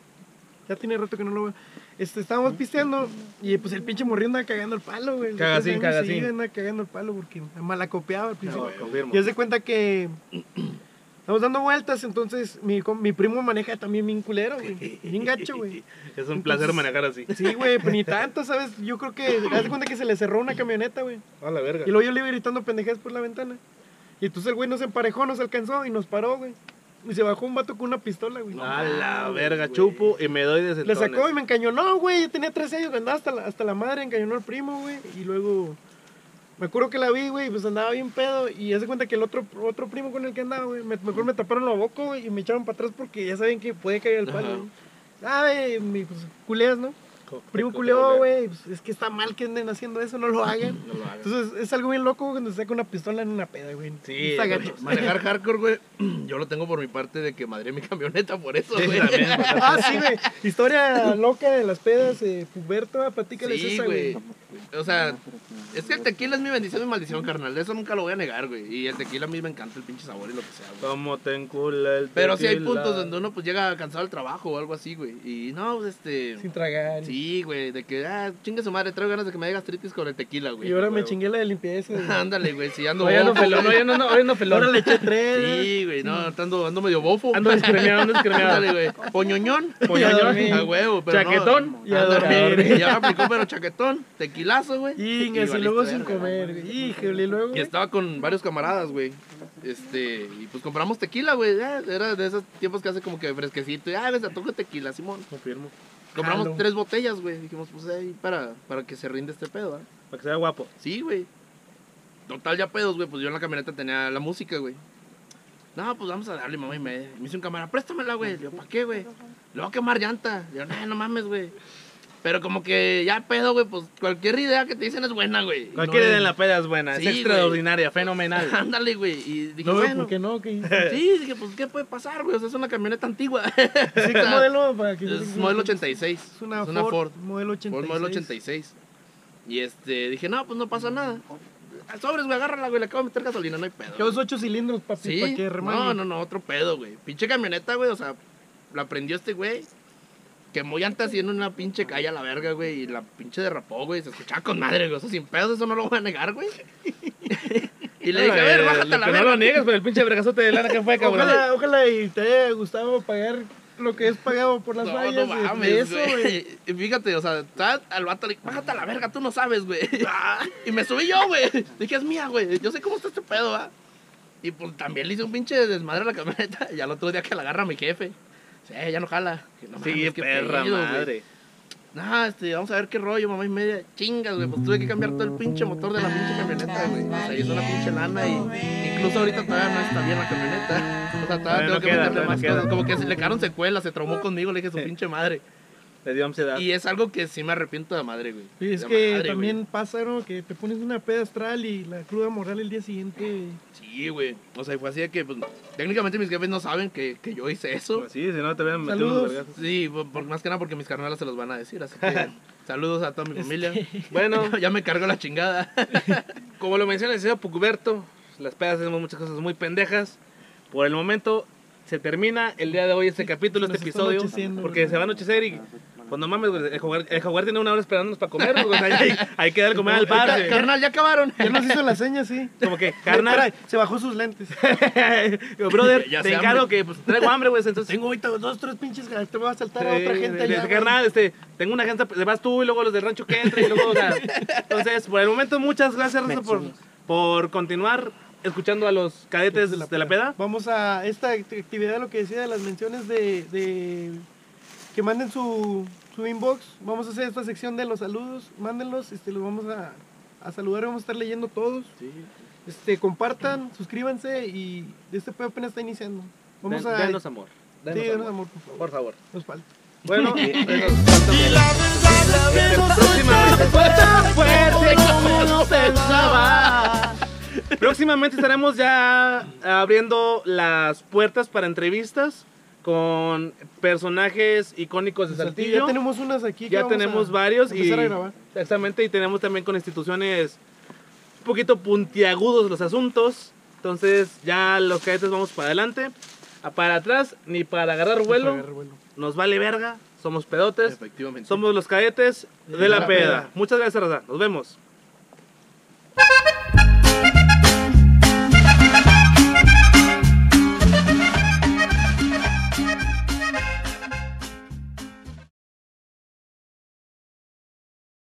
ya tiene rato que no lo veo. Este, estábamos pisteando y pues el pinche morrió andaba cagando el palo, güey. Cagacín, 13 años, Sí, cagacín. andaba cagando el palo porque malacopeaba al principio. No, confirmo. Y haz de cuenta que estamos dando vueltas, entonces mi, mi primo maneja también bien culero, güey. Bien gacho, güey. Es un placer manejar así. Sí, güey, pero ni tanto, ¿sabes? Yo creo que, haz de cuenta que se le cerró una camioneta, güey. A la verga. Y luego yo le iba gritando pendejadas por la ventana. Y entonces el güey nos emparejó, nos alcanzó y nos paró, güey. Y se bajó un vato con una pistola, güey. A la verga, chupo y me doy de Le sacó y me encañonó, güey. Yo tenía 13 años, andaba hasta la, hasta la madre, encañonó al primo, güey. Y luego me acuerdo que la vi, güey, pues andaba bien pedo. Y hace cuenta que el otro, otro primo con el que andaba, güey, me, mejor me taparon la boca, güey, y me echaron para atrás porque ya saben que puede caer el palo, güey. ¿Sabe? Mi, pues, culeas, ¿no? Primo culeó, güey. Pues, es que está mal que anden haciendo eso, no lo hagan. No lo hagas. Entonces es algo bien loco cuando se saca una pistola en una peda, güey. Sí, Está güey. gacho. Manejar hardcore, güey. Yo lo tengo por mi parte de que madré mi camioneta por eso, güey. Ah, sí, güey. Historia loca de las pedas, eh, Puberto, platícales Sí, esa, güey. güey. O sea, es que el tequila es mi bendición y maldición, carnal. De eso nunca lo voy a negar, güey. Y el tequila a mí me encanta el pinche sabor y lo que sea, güey. Cómo te encula el Pero sí hay tequila. puntos donde uno pues llega cansado del trabajo o algo así, güey. Y no, pues, este... Sin tragar. Sí, güey, de que, ah, chingue su madre, traigo ganas de que me dé gastritis con el tequila, güey. Y ahora me chingué la de limpieza. güey. Ándale, güey, si ando Hoy ando pelón, hoy ando, hoy ando pelón. Ahora le eché tres. Sí, güey, no, ando, ando medio bofo. Ando descremiado, ando descremiado. Ándale, güey. Poñoñón. Poñoñón. A huevo, pero no. Chaquetón. Y a dormir. Ya me aplicó, pero chaquetón. Tequilazo, güey. Y valiste luego sin comer, güey. Híjole, y luego. Y estaba con varios camaradas, güey. Este, y pues compramos tequila, güey. ya, Era de esos tiempos que hace como que fresquecito. Y, ah, antojo de tequila, Simón. Confirmo. Compramos Jalo. tres botellas, güey. Dijimos, pues ahí para, para que se rinde este pedo, ¿ah? Para que sea guapo. Sí, güey. Total, ya pedos, güey. Pues yo en la camioneta tenía la música, güey. No, pues vamos a darle, mamá. Y me, me dice un camarada, préstamela, güey. Le digo, ¿para qué, güey? Le voy a quemar llanta. Le digo, no, no mames, güey. Pero como que ya pedo, güey, pues cualquier idea que te dicen es buena, güey. Cualquier no idea en la peda es buena. Sí, es extraordinaria, fenomenal. Ándale, güey. Y dije, No, bueno. ¿por qué no? ¿Qué? Sí, dije, pues, ¿qué puede pasar, güey? O sea, es una camioneta antigua. Sí, ¿qué modelo? Para que Es modelo 86. Es una, Es una Ford, Ford. Modelo 86. Ford modelo 86. Y este, dije, no, pues no pasa nada. Sobres, güey, agárrala, güey, le acabo de meter gasolina, no hay pedo. Llevas ocho cilindros, papi, Sí, para que remague. no, no, no, otro pedo, güey. Pinche camioneta, güey, o sea, la prendió este güey. Quemó llantas y en una pinche calle a la verga, güey. Y la pinche derrapó, güey. Se escuchaba con madre, güey. O sea, sin pedos, eso no lo voy a negar, güey. y le dije, a ver, bájate a la que no verga. lo niegues, pero el pinche vergazote de lana que fue, cabrón. Ojalá, ojalá y te haya gustado pagar lo que es pagado por las No, fallas no de, mames, eso, güey. fíjate, o sea, al vato le dije, bájate a la verga, tú no sabes, güey. Y me subí yo, güey. Dije, es mía, güey. Yo sé cómo está este pedo, ¿va? Y pues también le hice un pinche desmadre a la camioneta. Y al otro día que la agarra mi jefe. Sí, ya no jala. No Sí, mames, qué perra güey. madre. nah, este, vamos a ver qué rollo, mamá y media. Chingas, güey, pues tuve que cambiar todo el pinche motor de la pinche camioneta, güey. O sea, hizo una pinche lana y incluso ahorita todavía no está bien la camioneta. O sea, todavía tengo no que queda, meterle más queda. cosas. Como que se le quedaron secuelas, se traumó conmigo, le dije su pinche madre. Le dio ansiedad. Y es algo que sí me arrepiento de madre, güey. Sí, es De que madre, también güey. pasa, ¿no? Que te pones una peda astral y la cruda moral el día siguiente. Sí, güey. O sea, fue así de que, pues, técnicamente mis jefes no saben que, que yo hice eso. Pues sí, si no te hubieran metido Saludos. unos vergazos. Sí, por, por- más que nada porque mis carnalas se los van a decir, así que saludos a toda mi familia. Bueno, ya me cargo la chingada. como lo menciona el señor Pucuberto, las pedas hacemos muchas cosas muy pendejas. Por el momento se termina el día de hoy este capítulo, este episodio. Porque ¿verdad? se va a anochecer y. Pues no mames, güey, el jugar, el jugar tiene una hora esperándonos para comer. hay, hay que dar de comer al par. Carnal, ya acabaron. Ya nos hizo la seña, sí. Como que, Carnal, se bajó sus lentes. Yo, brother, Ya te encargo hambre. que pues, traigo hambre, güey. Entonces, Tengo ahorita dos, tres pinches ganas. Te voy a saltar a otra gente allá. carnal, este, tengo una gente, te vas tú y luego los del rancho que entra y luego, o sea, entonces, por el momento, muchas gracias, Raza, por, por continuar escuchando a los cadetes de la, peda. Vamos a esta act- actividad, lo que decía de las menciones de, de- que manden su, su inbox. Vamos a hacer esta sección de los saludos. Mándenlos, este, los vamos a, a saludar. Vamos a estar leyendo todos. Este, compartan, suscríbanse y este pedo apenas está iniciando. Vamos Den- a. denos amor. sí, Denos denos amor, amor, por favor. por favor. Nos falta. Bueno, pues, próximamente, próximamente estaremos ya abriendo las puertas para entrevistas con personajes icónicos de Saltillo. Ya tenemos unas aquí. que Ya a tenemos varios y a grabar. exactamente y tenemos también con instituciones un poquito puntiagudos los asuntos. Entonces ya los cadetes vamos para adelante, a para atrás ni para agarrar vuelo. Para agarrar vuelo. Nos vale verga, somos pedotes, Efectivamente. somos los cadetes de la la peda. peda. Muchas gracias, Raza. Nos vemos.